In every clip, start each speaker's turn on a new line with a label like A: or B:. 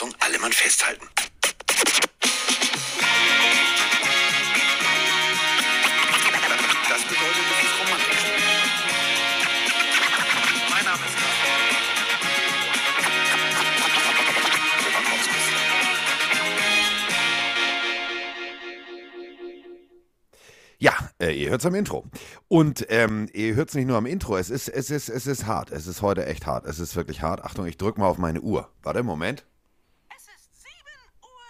A: Achtung, alle Mann festhalten. Das bedeutet, es ist romantisch. Mein Name ist Roman Motzkus.
B: Ja, äh, ihr hört es am Intro. Und ähm, ihr hört es nicht nur am Intro, es ist, es, ist, es ist hart. Es ist heute echt hart. Es ist wirklich hart. Achtung, ich drück mal auf meine Uhr. Warte, Moment.
C: Es ist 7.35 Uhr.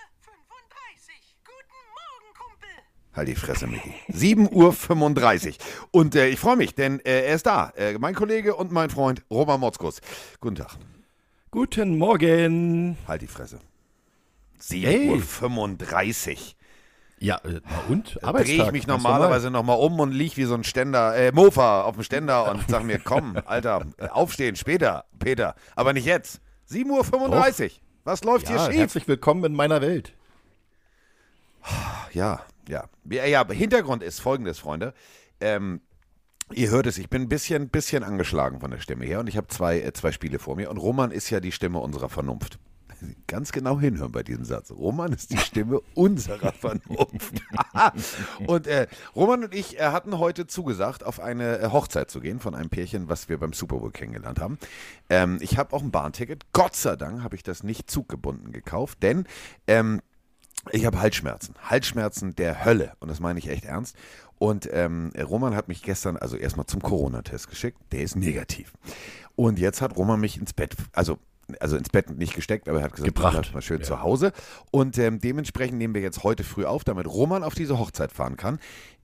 C: Guten Morgen, Kumpel.
B: Halt die Fresse, Micky. 7.35 Uhr. Und äh, ich freue mich, denn äh, er ist da. Äh, mein Kollege und mein Freund Roman Motzkus. Guten Tag.
D: Guten Morgen.
B: Halt die Fresse.
D: Hey.
B: 7.35 Uhr.
D: Ja, äh, und?
B: Drehe
D: Arbeitstag.
B: ich mich normalerweise nochmal um und lieg wie so ein Ständer, äh, Mofa auf dem Ständer und sag mir, komm, Alter, äh, aufstehen, später, Peter. Aber nicht jetzt. 7.35 Uhr. Was läuft.
D: Ja,
B: hier schief?
D: herzlich willkommen in meiner Welt.
B: Ja, ja. Ja, ja, Hintergrund ist folgendes, Freunde. Ähm, ihr hört es, ich bin ein bisschen, bisschen angeschlagen von der Stimme her und ich habe zwei, äh, zwei Spiele vor mir und Roman ist ja die Stimme unserer Vernunft. Ganz genau hinhören bei diesem Satz. Roman ist die Stimme unserer Vernunft. und äh, Roman und ich äh, hatten heute zugesagt, auf eine äh, Hochzeit zu gehen von einem Pärchen, was wir beim Super Bowl kennengelernt haben. Ähm, ich habe auch ein Bahnticket. Gott sei Dank habe ich das nicht zuggebunden gekauft, denn ähm, ich habe Halsschmerzen. Halsschmerzen der Hölle. Und das meine ich echt ernst. Und ähm, Roman hat mich gestern, also erstmal zum Corona-Test geschickt. Der ist negativ. Und jetzt hat Roman mich ins Bett, also, also ins Bett nicht gesteckt, aber er hat gesagt,
D: Gebracht.
B: mal schön
D: Ja.
B: zu Hause. Und ähm, dementsprechend nehmen wir jetzt heute früh auf, damit Roman auf diese Hochzeit fahren kann.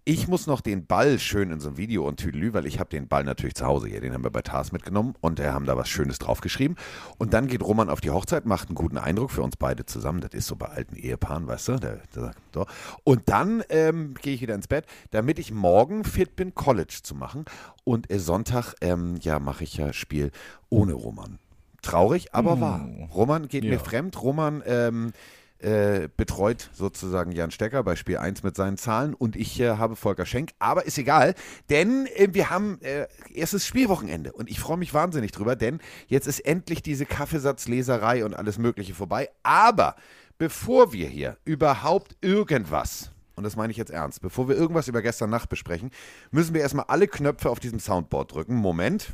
B: Ich muss noch den Ball schön in so ein Video und Tüdelü, weil ich habe den Ball natürlich zu Hause hier. Den haben wir bei Tars mitgenommen und äh, haben da was Schönes draufgeschrieben. Und dann geht Roman auf die Hochzeit, macht einen guten Eindruck für uns beide zusammen. Das ist so bei alten Ehepaaren, weißt du? Der, der, so. Und dann ähm, gehe ich wieder ins Bett, damit ich morgen fit bin, College zu machen. Und äh, Sonntag, ähm, ja, mache ich ja Spiel ohne Roman. Traurig, aber wahr. Roman geht mir
D: Ja.
B: fremd. Roman ähm, äh, betreut sozusagen Jan Stecker bei Spiel 1 mit seinen Zahlen und ich äh, habe Volker Schenk. Aber ist egal, denn äh, wir haben äh, erstes Spielwochenende und ich freue mich wahnsinnig drüber, denn jetzt ist endlich diese Kaffeesatzleserei und alles Mögliche vorbei. Aber bevor wir hier überhaupt irgendwas und das meine ich jetzt ernst. Bevor wir irgendwas über gestern Nacht besprechen, müssen wir erstmal alle Knöpfe auf diesem Soundboard drücken. Moment.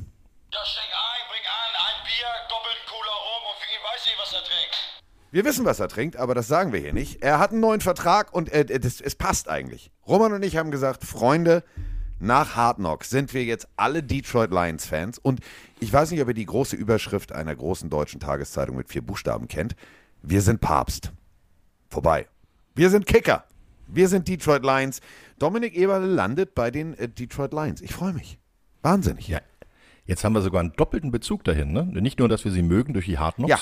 E: Ja, steck
B: Wir wissen, was er trinkt, aber das sagen wir hier nicht. Er hat einen neuen Vertrag und äh, das, es passt eigentlich. Roman und ich haben gesagt, Freunde, nach Hard Knocks sind wir jetzt alle Detroit Lions Fans und ich weiß nicht, ob ihr die große Überschrift einer großen deutschen Tageszeitung mit vier Buchstaben kennt. Wir sind Papst. Vorbei. Wir sind Kicker. Wir sind Detroit Lions. Dominik Eberle landet bei den äh, Detroit Lions. Ich freue mich. Wahnsinnig.
D: Ja. Jetzt haben wir sogar einen doppelten Bezug dahin. Ne? Nicht nur, dass wir sie mögen durch die Hard Knocks.
B: Ja.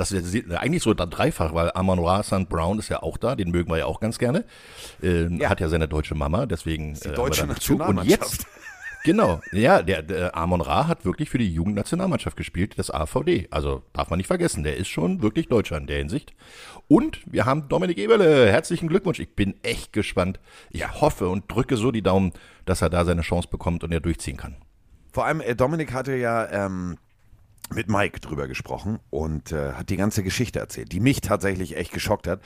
D: Das ist ja eigentlich so dreifach, weil Amon Ra St. Brown ist ja auch da, den mögen wir ja auch ganz gerne. Ähm,
B: Ja.
D: Hat ja seine deutsche Mama, deswegen
B: die
D: äh,
B: deutsche
D: da Bezug. Und
B: Nationalmannschaft.
D: jetzt, genau, ja, der, der Amon Ra hat wirklich für die Jugendnationalmannschaft gespielt, das AVD. Also darf man nicht vergessen, der ist schon wirklich Deutscher in der Hinsicht. Und wir haben Dominik Eberle, herzlichen Glückwunsch. Ich bin echt gespannt. Ich hoffe und drücke so die Daumen, dass er da seine Chance bekommt und er durchziehen kann.
B: Vor allem, äh, Dominik hatte ja ähm, mit Mike drüber gesprochen und äh, hat die ganze Geschichte erzählt, die mich tatsächlich echt geschockt hat.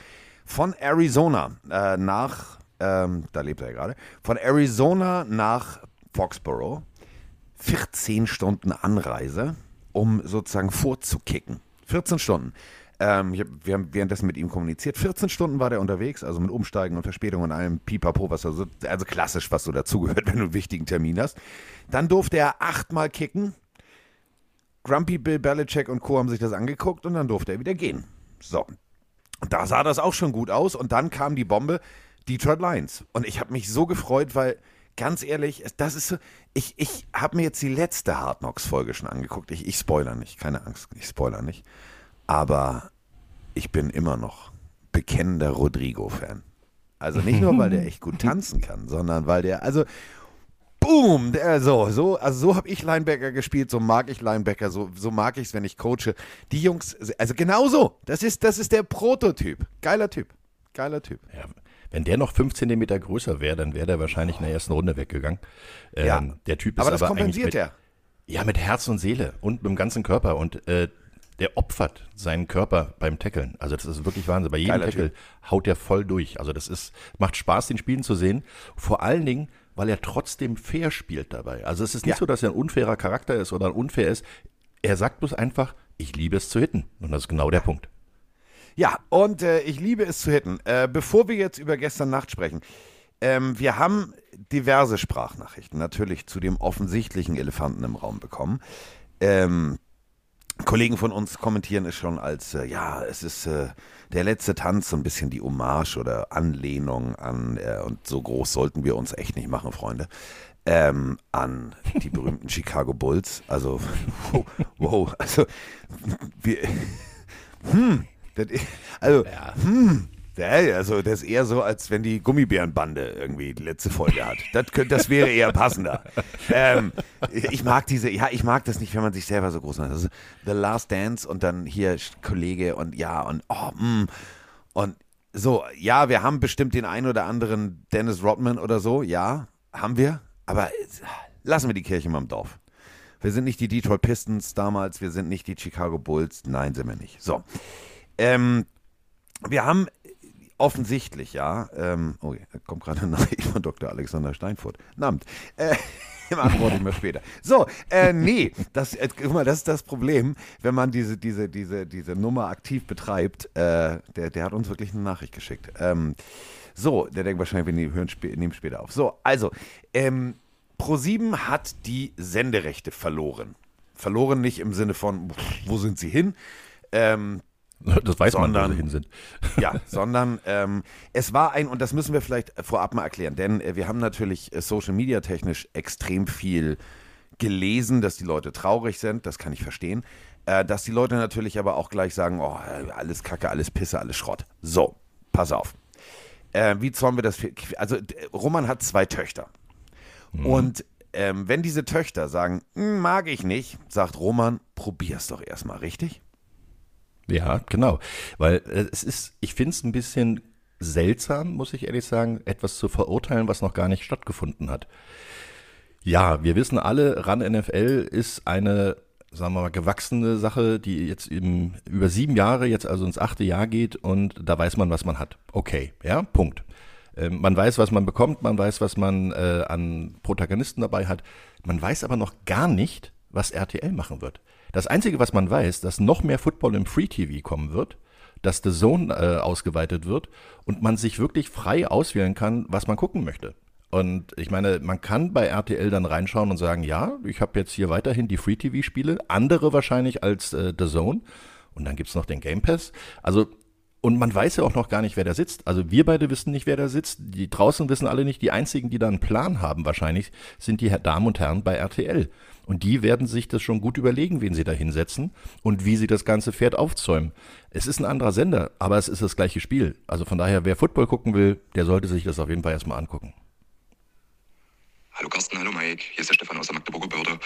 B: Von Arizona äh, nach, ähm, da lebt er ja gerade, von Arizona nach Foxborough, 14 Stunden Anreise, um sozusagen vorzukicken. 14 Stunden. Ähm, hab, wir haben währenddessen mit ihm kommuniziert. 14 Stunden war der unterwegs, also mit Umsteigen und Verspätung und allem Pipapo, was da so, also klassisch, was so dazugehört, wenn du einen wichtigen Termin hast. Dann durfte er achtmal kicken. Grumpy Bill Belichick und Co. haben sich das angeguckt und dann durfte er wieder gehen. So. Und da sah das auch schon gut aus und dann kam die Bombe Detroit Lions. Und ich habe mich so gefreut, weil ganz ehrlich, das ist so, ich, ich habe mir jetzt die letzte Hard Knocks Folge schon angeguckt. Ich, ich spoiler nicht, keine Angst, ich spoiler nicht. Aber ich bin immer noch bekennender Rodrigo-Fan. Also nicht nur, weil der echt gut tanzen kann, sondern weil der, also Boom, der, so, so, also so habe ich Linebacker gespielt, so mag ich Linebacker, so, so mag ich es, wenn ich coache. Die Jungs, also genau so, das ist, das ist der Prototyp. Geiler Typ, geiler Typ.
D: Ja, wenn der noch 5 Zentimeter größer wäre, dann wäre der wahrscheinlich in der ersten Runde weggegangen. Ähm,
B: Ja.
D: Der Typ ist
B: Aber das
D: aber
B: kompensiert
D: mit,
B: er.
D: Ja, mit Herz und Seele und mit dem ganzen Körper. Und äh, der opfert seinen Körper beim Tackeln. Also das ist wirklich Wahnsinn. Bei jedem
B: Geiler
D: Tackle haut er voll durch. Also das ist, macht Spaß, den Spielen zu sehen. Vor allen Dingen, weil er trotzdem fair spielt dabei. Also es ist nicht
B: Ja.
D: so, dass er ein unfairer Charakter ist oder ein unfair ist. Er sagt bloß einfach, ich liebe es zu hitten. Und das ist genau der Punkt.
B: Ja, und äh, ich liebe es zu hitten. Äh, bevor wir jetzt über gestern Nacht sprechen, ähm, wir haben diverse Sprachnachrichten natürlich zu dem offensichtlichen Elefanten im Raum bekommen. Ähm, Kollegen von uns kommentieren es schon als, äh, ja, es ist äh, der letzte Tanz, so ein bisschen die Hommage oder Anlehnung an, äh, und so groß sollten wir uns echt nicht machen, Freunde, ähm, an die berühmten Chicago Bulls. Also, wow, wow also, wir, hm, das, also, hm, ja, also das ist eher so, als wenn die Gummibärenbande irgendwie die letzte Folge hat. Das, könnte, das wäre eher passender. ähm, ich mag diese, ja, ich mag das nicht, wenn man sich selber so groß macht. Also The Last Dance und dann hier Kollege und ja und oh, mm, und so, ja, wir haben bestimmt den einen oder anderen Dennis Rodman oder so, ja, haben wir, aber lassen wir die Kirche mal im Dorf. Wir sind nicht die Detroit Pistons damals, wir sind nicht die Chicago Bulls, nein, sind wir nicht. So, ähm, wir haben offensichtlich, ja, ähm, oh, da kommt gerade eine Nachricht von Dr. Alexander Steinfurt. Namt. Äh, antworte ich mal später. So, äh, nee, das, äh, guck mal, das ist das Problem, wenn man diese, diese, diese, diese Nummer aktiv betreibt. Äh, der, der hat uns wirklich eine Nachricht geschickt. Ähm, so, der denkt wahrscheinlich, wir nehmen, hören nehmen später auf. So, also, ähm, Pro7 hat die Senderechte verloren. Verloren nicht im Sinne von, wo sind sie hin? Ähm,
D: Das weiß man, wo
B: Sondern-
D: sie hin sind.
B: ja, sondern ähm, es war ein, und das müssen wir vielleicht vorab mal erklären, denn äh, wir haben natürlich äh, Social Media technisch extrem viel gelesen, dass die Leute traurig sind, das kann ich verstehen. Äh, dass die Leute natürlich aber auch gleich sagen, oh, alles Kacke, alles Pisse, alles Schrott. So, pass auf. Äh, wie sollen wir das? für- Also Roman hat zwei Töchter. Und ähm, wenn diese Töchter sagen, "Hm, mag ich nicht, sagt Roman, probier's doch erstmal, richtig?
D: Ja, genau. Weil äh, es ist, ich finde es ein bisschen seltsam, muss ich ehrlich sagen, etwas zu verurteilen, was noch gar nicht stattgefunden hat. Ja, wir wissen alle, RAN NFL ist eine, sagen wir mal, gewachsene Sache, die jetzt im, über sieben Jahre, jetzt also ins achte Jahr geht und da weiß man, was man hat. Okay, ja, Punkt. Ähm, man weiß, was man bekommt, man weiß, was man äh, an Protagonisten dabei hat. Man weiß aber noch gar nicht, was RTL machen wird. Das Einzige, was man weiß, dass noch mehr Football im Free TV kommen wird, dass The Zone äh, ausgeweitet wird und man sich wirklich frei auswählen kann, was man gucken möchte. Und ich meine, man kann bei RTL dann reinschauen und sagen, ja, ich habe jetzt hier weiterhin die Free TV-Spiele, andere wahrscheinlich als äh, The Zone. Und dann gibt's noch den Game Pass. Also, und man weiß ja auch noch gar nicht, wer da sitzt. Also wir beide wissen nicht, wer da sitzt. Die draußen wissen alle nicht. Die einzigen, die da einen Plan haben wahrscheinlich, sind die Damen und Herren bei RTL. Und die werden sich das schon gut überlegen, wen sie da hinsetzen und wie sie das ganze Pferd aufzäumen. Es ist ein anderer Sender, aber es ist das gleiche Spiel. Also von daher, wer Football gucken will, der sollte sich das auf jeden Fall erstmal angucken.
A: Hallo Carsten, hallo Mike, hier ist der Stefan aus der Magdeburger Börde.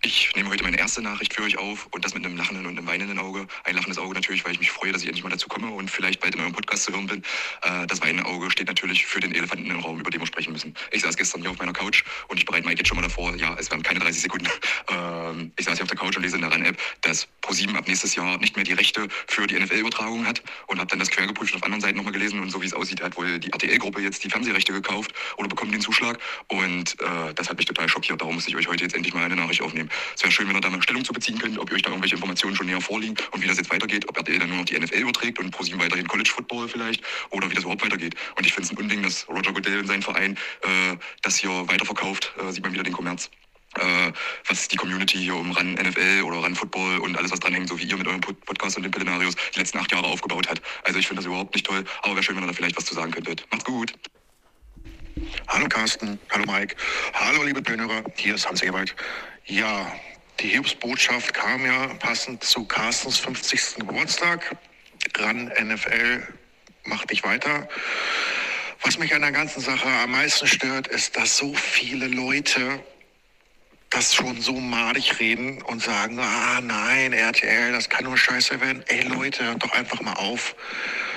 A: Ich nehme heute meine erste Nachricht für euch auf und das mit einem lachenden und einem weinenden Auge. Ein lachendes Auge natürlich, weil ich mich freue, dass ich endlich mal dazu komme und vielleicht bald in eurem Podcast zu hören bin. Äh, Das weinende Auge steht natürlich für den Elefanten im Raum, über den wir sprechen müssen. Ich saß gestern hier auf meiner Couch und ich bereite Mike jetzt schon mal davor, ja, es werden keine 30 Sekunden. Ähm, Ich saß hier auf der Couch und lese in der RAN-App, dass ProSieben ab nächstes Jahr nicht mehr die Rechte für die NFL-Übertragung hat und habe dann das quer geprüft und auf anderen Seiten nochmal gelesen und so wie es aussieht, hat wohl die RTL-Gruppe jetzt die Fernsehrechte gekauft oder bekommt den Zuschlag und äh, das hat mich total schockiert. Darum musste ich euch heute jetzt endlich mal eine Nachricht aufnehmen. Es wäre schön, wenn ihr da mal Stellung zu beziehen könnt, ob ihr euch da irgendwelche Informationen schon näher vorliegen und wie das jetzt weitergeht, ob RTL dann nur noch die NFL überträgt und ProSieben weiterhin College Football vielleicht oder wie das überhaupt weitergeht. Und ich finde es ein Unding, dass Roger Goodell und sein Verein äh, das hier weiterverkauft. Äh, sieht man wieder den Kommerz äh, was die Community hier um RAN NFL oder RAN Football und alles, was dranhängt, so wie ihr mit eurem Pod- Podcast und den Pelenarios die letzten acht Jahre aufgebaut hat. Also ich finde das überhaupt nicht toll, aber wäre schön, wenn ihr da vielleicht was zu sagen könntet. Macht's gut.
F: Hallo Carsten, hallo Mike, hallo liebe Pönerer, hier ist Hans Ewald. Ja, die Hiobsbotschaft kam ja passend zu Carstens 50. Geburtstag. RAN NFL macht nicht weiter. Was mich an der ganzen Sache am meisten stört, ist, dass so viele Leute das schon so madig reden und sagen, ah nein, RTL, das kann nur scheiße werden. Ey Leute, hört doch einfach mal auf,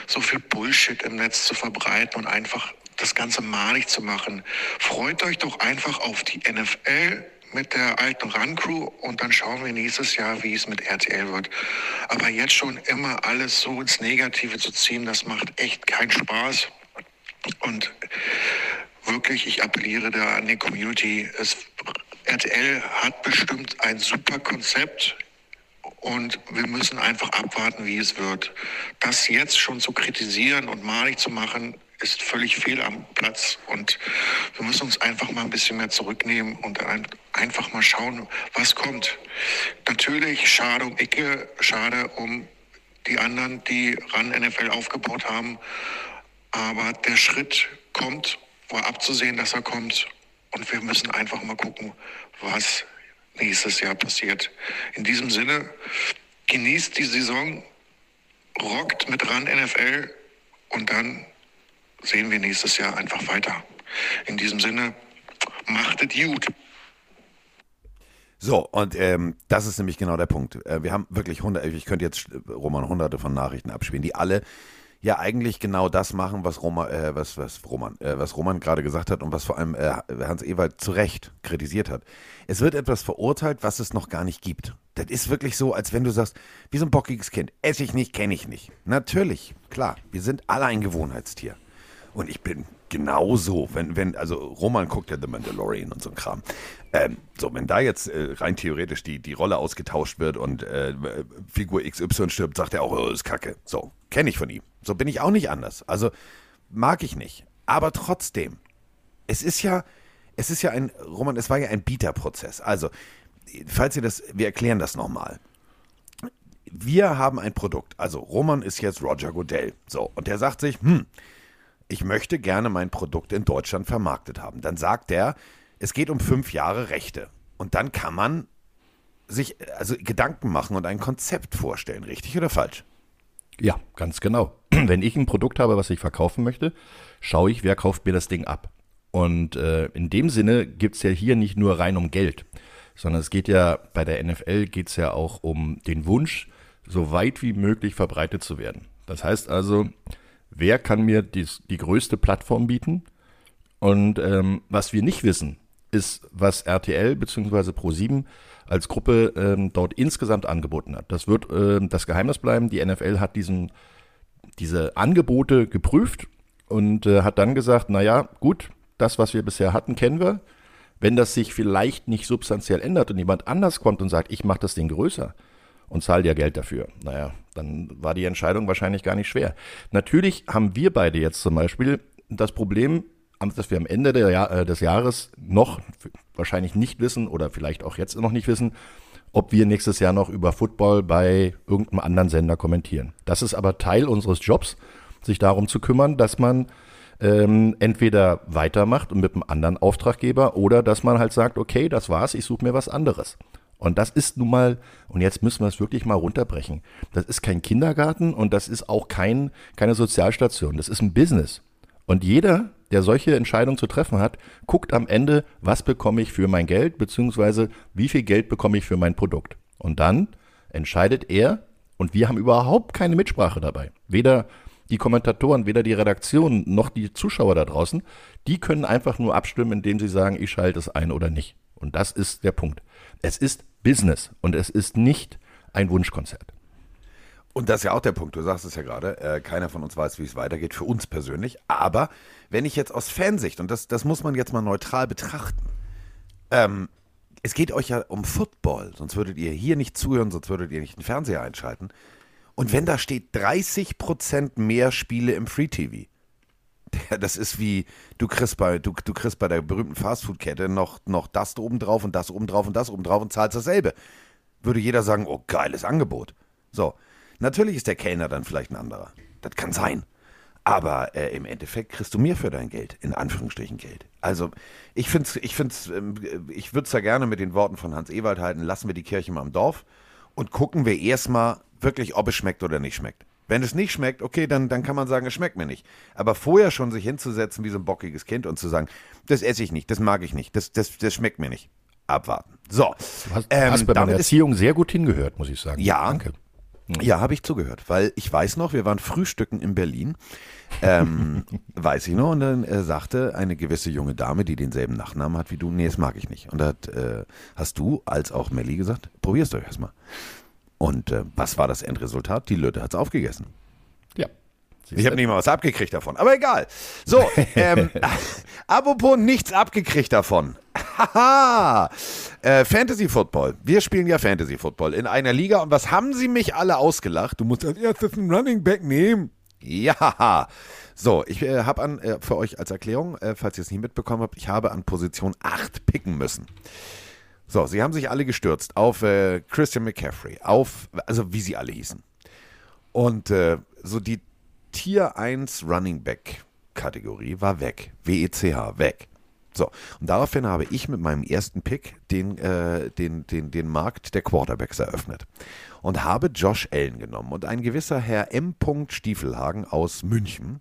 F: so viel Bullshit im Netz zu verbreiten und einfach das Ganze madig zu machen. Freut euch doch einfach auf die NFL mit der alten Run-Crew und dann schauen wir nächstes Jahr, wie es mit RTL wird. Aber jetzt schon immer alles so ins Negative zu ziehen, das macht echt keinen Spaß. Und wirklich, ich appelliere da an die Community. Es, RTL hat bestimmt ein super Konzept und wir müssen einfach abwarten, wie es wird. Das jetzt schon zu kritisieren und malig zu machen, ist völlig fehl am Platz. Und wir müssen uns einfach mal ein bisschen mehr zurücknehmen und ein, einfach mal schauen, was kommt. Natürlich schade um Icke, schade um die anderen, die ran NFL aufgebaut haben. Aber der Schritt kommt, war abzusehen, dass er kommt. Und wir müssen einfach mal gucken, was nächstes Jahr passiert. In diesem Sinne, genießt die Saison, rockt mit ran NFL und dann sehen wir nächstes Jahr einfach weiter. In diesem Sinne, macht es gut.
B: So, und ähm, das ist nämlich genau der Punkt. Äh, wir haben wirklich hunderte, ich könnte jetzt äh, Roman hunderte von Nachrichten abspielen, die alle ja eigentlich genau das machen, was Roman, äh, was, was Roman, äh, was Roman gerade gesagt hat und was vor allem äh, Hans Ewald zu Recht kritisiert hat. Es wird etwas verurteilt, was es noch gar nicht gibt. Das ist wirklich so, als wenn du sagst, wie so ein bockiges Kind, esse ich nicht, kenne ich nicht. Natürlich, klar, wir sind alle ein Gewohnheitstier. Und ich bin genauso, wenn, wenn, also Roman guckt ja The Mandalorian und so ein Kram. Ähm, so, wenn da jetzt äh, rein theoretisch die, die Rolle ausgetauscht wird und äh, Figur XY stirbt, sagt er auch, oh, ist Kacke. So, kenne ich von ihm. So bin ich auch nicht anders. Also mag ich nicht. Aber trotzdem, es ist ja, es ist ja ein, Roman, es war ja ein Bieterprozess. Also, falls ihr das, wir erklären das nochmal. Wir haben ein Produkt. Also, Roman ist jetzt Roger Goodell. So, und der sagt sich, hm, ich möchte gerne mein Produkt in Deutschland vermarktet haben. Dann sagt er, es geht um fünf Jahre Rechte. Und dann kann man sich also Gedanken machen und ein Konzept vorstellen, richtig oder falsch?
D: Ja, ganz genau. Wenn ich ein Produkt habe, was ich verkaufen möchte, schaue ich, wer kauft mir das Ding ab. Und äh, in dem Sinne geht es ja hier nicht nur rein um Geld, sondern es geht ja bei der NFL geht es ja auch um den Wunsch, so weit wie möglich verbreitet zu werden. Das heißt also, wer kann mir dies, die größte Plattform bieten? Und ähm, was wir nicht wissen, ist, was RTL bzw. Pro7 als Gruppe ähm, dort insgesamt angeboten hat. Das wird ähm, das Geheimnis bleiben. Die NFL hat diesen, diese Angebote geprüft und äh, hat dann gesagt, naja, gut, das, was wir bisher hatten, kennen wir. Wenn das sich vielleicht nicht substanziell ändert und jemand anders kommt und sagt, ich mache das Ding größer, und zahl dir Geld dafür. Naja, dann war die Entscheidung wahrscheinlich gar nicht schwer. Natürlich haben wir beide jetzt zum Beispiel das Problem, dass wir am Ende Jahr, äh, des Jahres noch wahrscheinlich nicht wissen oder vielleicht auch jetzt noch nicht wissen, ob wir nächstes Jahr noch über Football bei irgendeinem anderen Sender kommentieren. Das ist aber Teil unseres Jobs, sich darum zu kümmern, dass man ähm, entweder weitermacht und mit einem anderen Auftraggeber oder dass man halt sagt, okay, das war's, ich suche mir was anderes. Und das ist nun mal, und jetzt müssen wir es wirklich mal runterbrechen. Das ist kein Kindergarten und das ist auch kein, keine Sozialstation. Das ist ein Business. Und jeder, der solche Entscheidungen zu treffen hat, guckt am Ende, was bekomme ich für mein Geld, beziehungsweise wie viel Geld bekomme ich für mein Produkt. Und dann entscheidet er, und wir haben überhaupt keine Mitsprache dabei. Weder die Kommentatoren, weder die Redaktion noch die Zuschauer da draußen, die können einfach nur abstimmen, indem sie sagen, ich schalte es ein oder nicht. Und das ist der Punkt. Es ist Business und es ist nicht ein Wunschkonzert.
B: Und das ist ja auch der Punkt, du sagst es ja gerade, äh, keiner von uns weiß, wie es weitergeht, für uns persönlich. Aber wenn ich jetzt aus Fansicht, und das, das muss man jetzt mal neutral betrachten, ähm, es geht euch ja um Football, sonst würdet ihr hier nicht zuhören, sonst würdet ihr nicht den Fernseher einschalten. Und wenn da steht 30% mehr Spiele im Free TV, das ist wie, du kriegst bei, du, du kriegst bei der berühmten Fastfood-Kette noch, noch das oben drauf und das oben drauf und das oben drauf und zahlst dasselbe. Würde jeder sagen, oh, geiles Angebot. So. Natürlich ist der Kellner dann vielleicht ein anderer. Das kann sein. Aber äh, im Endeffekt kriegst du mehr für dein Geld, in Anführungsstrichen Geld. Also ich finde es, ich find's, ähm, ich würde es ja gerne mit den Worten von Hans Ewald halten, lassen wir die Kirche mal im Dorf und gucken wir erstmal wirklich, ob es schmeckt oder nicht schmeckt. Wenn es nicht schmeckt, okay, dann, dann kann man sagen, es schmeckt mir nicht. Aber vorher schon sich hinzusetzen wie so ein bockiges Kind und zu sagen, das esse ich nicht, das mag ich nicht, das, das, das schmeckt mir nicht. Abwarten. So.
D: Du hast, ähm, hast bei meiner Erziehung sehr gut hingehört, muss ich sagen.
B: Ja. Danke. Ja, habe ich zugehört, weil ich weiß noch, wir waren frühstücken in Berlin, ähm, weiß ich noch, und dann äh, sagte eine gewisse junge Dame, die denselben Nachnamen hat wie du, nee, das mag ich nicht. Und da hat, äh, hast du als auch Melli gesagt, probier's doch erstmal. Und äh, was war das Endresultat? Die Lütte hat's aufgegessen.
D: Ja.
B: Ich habe nicht mal was abgekriegt davon, aber egal. So, ähm, apropos nichts abgekriegt davon. Haha, äh, Fantasy Football. Wir spielen ja Fantasy Football in einer Liga und was haben sie mich alle ausgelacht? Du musst als erstes einen Running Back nehmen. Ja, so, ich äh, habe an, äh, für euch als Erklärung, äh, falls ihr es nicht mitbekommen habt, ich habe an Position 8 picken müssen. So, sie haben sich alle gestürzt auf äh, Christian McCaffrey, auf, also wie sie alle hießen. Und äh, so die Tier 1 Running Back Kategorie war weg. WECH, weg. So, und daraufhin habe ich mit meinem ersten Pick den, äh, den, den, den Markt der Quarterbacks eröffnet und habe Josh Allen genommen und ein gewisser Herr M. Stiefelhagen aus München.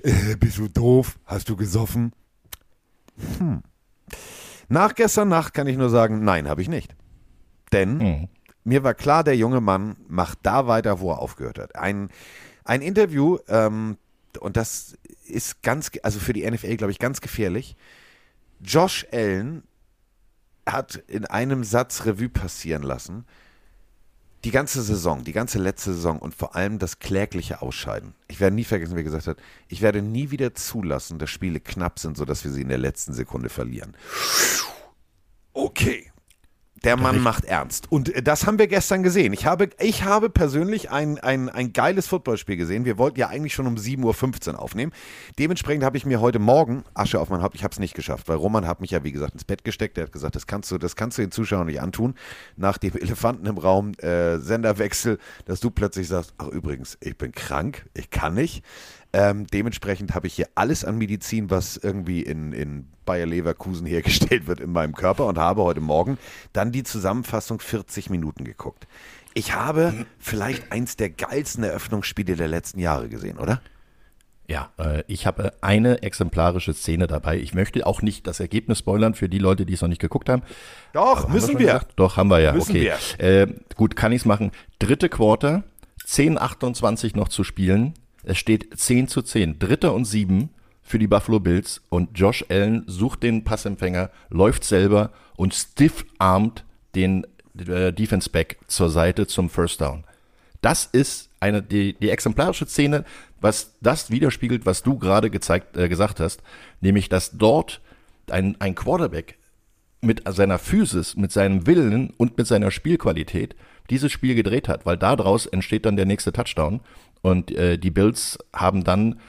B: Äh, bist du doof? Hast du gesoffen? Hm. Nach gestern Nacht kann ich nur sagen, nein, habe ich nicht. Denn
D: Mhm.
B: mir war klar, der junge Mann macht da weiter, wo er aufgehört hat. Ein, ein Interview, ähm, und das ist ganz, also für die NFL, glaube ich, ganz gefährlich. Josh Allen hat in einem Satz Revue passieren lassen, die ganze Saison, die ganze letzte Saison und vor allem das klägliche Ausscheiden. Ich werde nie vergessen, wie er gesagt hat, ich werde nie wieder zulassen, dass Spiele knapp sind, sodass wir sie in der letzten Sekunde verlieren. Okay. Der Mann macht ernst. Und äh, das haben wir gestern gesehen. Ich habe, ich habe persönlich ein, ein, ein geiles Footballspiel gesehen. Wir wollten ja eigentlich schon um 7.15 Uhr aufnehmen. Dementsprechend habe ich mir heute Morgen Asche auf mein Haupt. Ich habe es nicht geschafft, weil Roman hat mich ja, wie gesagt, ins Bett gesteckt. Er hat gesagt, das kannst du, das kannst du den Zuschauern nicht antun. Nach dem Elefanten im Raum, äh, Senderwechsel, dass du plötzlich sagst, ach übrigens, ich bin krank, ich kann nicht. Ähm, dementsprechend habe ich hier alles an Medizin, was irgendwie in, in Bayer Leverkusen hergestellt wird, in meinem Körper und habe heute Morgen dann die Zusammenfassung 40 Minuten geguckt. Ich habe vielleicht eins der geilsten Eröffnungsspiele der letzten Jahre gesehen, oder?
D: Ja, äh, ich habe eine exemplarische Szene dabei. Ich möchte auch nicht das Ergebnis spoilern für die Leute, die es noch nicht geguckt haben.
B: Doch,
D: Haben
B: müssen wir.
D: gesagt? Doch, haben wir ja.
B: Müssen
D: okay. Äh, gut, kann ich's machen. Dritte Quarter, 10:28 noch zu spielen. Es steht 10 zu 10. Dritter und sieben für die Buffalo Bills und Josh Allen sucht den Passempfänger, läuft selber und stiff-armt den äh, Defense Back zur Seite zum First Down. Das ist eine, die, die exemplarische Szene, was das widerspiegelt, was du gerade gezeigt, äh, gesagt hast, nämlich, dass dort ein, ein Quarterback mit seiner Physis, mit seinem Willen und mit seiner Spielqualität dieses Spiel gedreht hat, weil daraus entsteht dann der nächste Touchdown und äh, die Bills haben dann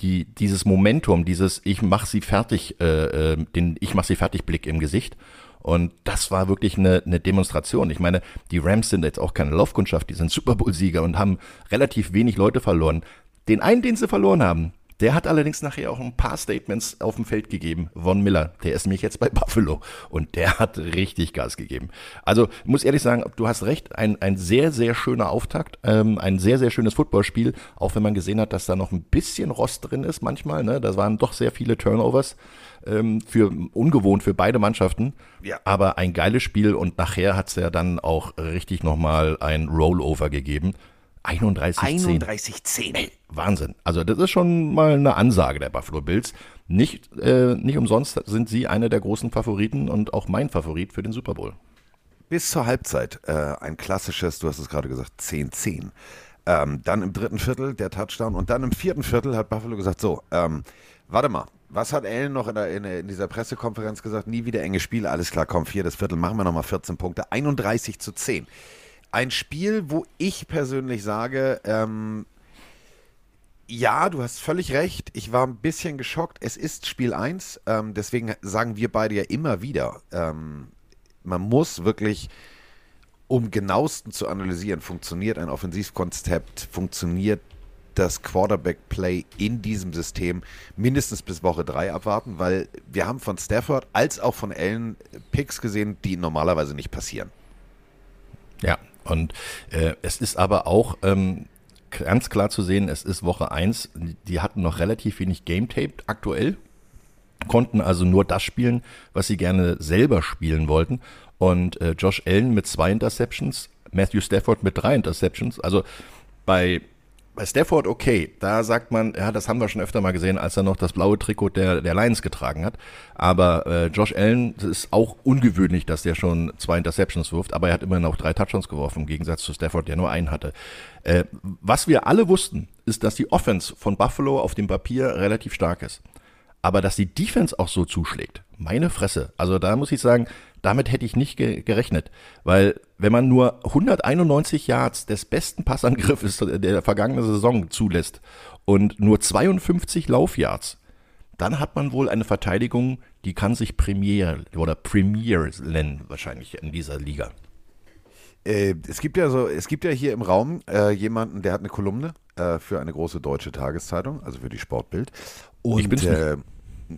D: die, dieses Momentum, dieses ich mach sie fertig, äh, äh, den ich mach sie fertig Blick im Gesicht. Und das war wirklich eine, eine Demonstration. Ich meine, die Rams sind jetzt auch keine Laufkundschaft, die sind Super Bowl-Sieger und haben relativ wenig Leute verloren. Den einen, den sie verloren haben, der hat allerdings nachher auch ein paar Statements auf dem Feld gegeben. Von Miller, der ist nämlich jetzt bei Buffalo und der hat richtig Gas gegeben. Also muss ehrlich sagen, du hast recht, ein, ein sehr, sehr schöner Auftakt, ähm, ein sehr, sehr schönes Footballspiel, auch wenn man gesehen hat, dass da noch ein bisschen Rost drin ist manchmal. Ne? Da waren doch sehr viele Turnovers ähm, für ungewohnt für beide Mannschaften.
B: Ja.
D: Aber ein geiles Spiel und nachher hat's ja dann auch richtig nochmal ein Rollover gegeben. 31
B: 31-10.
D: Wahnsinn. Also das ist schon mal eine Ansage der Buffalo Bills. Nicht, äh, nicht umsonst sind sie einer der großen Favoriten und auch mein Favorit für den Super Bowl.
B: Bis zur Halbzeit äh, ein klassisches, du hast es gerade gesagt, 10-10. Ähm, dann im dritten Viertel der Touchdown und dann im vierten Viertel hat Buffalo gesagt, so, ähm, warte mal, was hat Allen noch in, der, in, in dieser Pressekonferenz gesagt? Nie wieder enge Spiele, alles klar, komm, viertes Viertel, machen wir nochmal 14 Punkte, 31 zu 10. Ein Spiel, wo ich persönlich sage, ähm, ja, du hast völlig recht. Ich war ein bisschen geschockt. Es ist Spiel 1. Ähm, deswegen sagen wir beide ja immer wieder, ähm, man muss wirklich, um genauesten zu analysieren, funktioniert ein Offensivkonzept, funktioniert das Quarterback-Play in diesem System mindestens bis Woche 3 abwarten, weil wir haben von Stafford als auch von Allen Picks gesehen, die normalerweise nicht passieren.
D: Ja, und äh, es ist aber auch ähm, ganz klar zu sehen, es ist Woche 1. Die hatten noch relativ wenig Game Tape aktuell, konnten also nur das spielen, was sie gerne selber spielen wollten. Und äh, Josh Allen mit zwei Interceptions, Matthew Stafford mit drei Interceptions. Also bei bei Stafford okay, da sagt man, ja, das haben wir schon öfter mal gesehen, als er noch das blaue Trikot der, der Lions getragen hat. Aber äh, Josh Allen, das ist auch ungewöhnlich, dass der schon zwei Interceptions wirft, aber er hat immerhin auch drei Touchdowns geworfen, im Gegensatz zu Stafford, der nur einen hatte. Äh, was wir alle wussten, ist, dass die Offense von Buffalo auf dem Papier relativ stark ist. Aber dass die Defense auch so zuschlägt, meine Fresse. Also da muss ich sagen, damit hätte ich nicht ge gerechnet. Weil wenn man nur 191 Yards des besten Passangriffes der vergangenen Saison zulässt und nur 52 Laufyards, dann hat man wohl eine Verteidigung, die kann sich Premier oder Premier nennen wahrscheinlich in dieser Liga.
B: Äh, es gibt ja so, es gibt ja hier im Raum äh, jemanden, der hat eine Kolumne äh, für eine große deutsche Tageszeitung, also für die Sportbild. Und
D: Ich bin's nicht.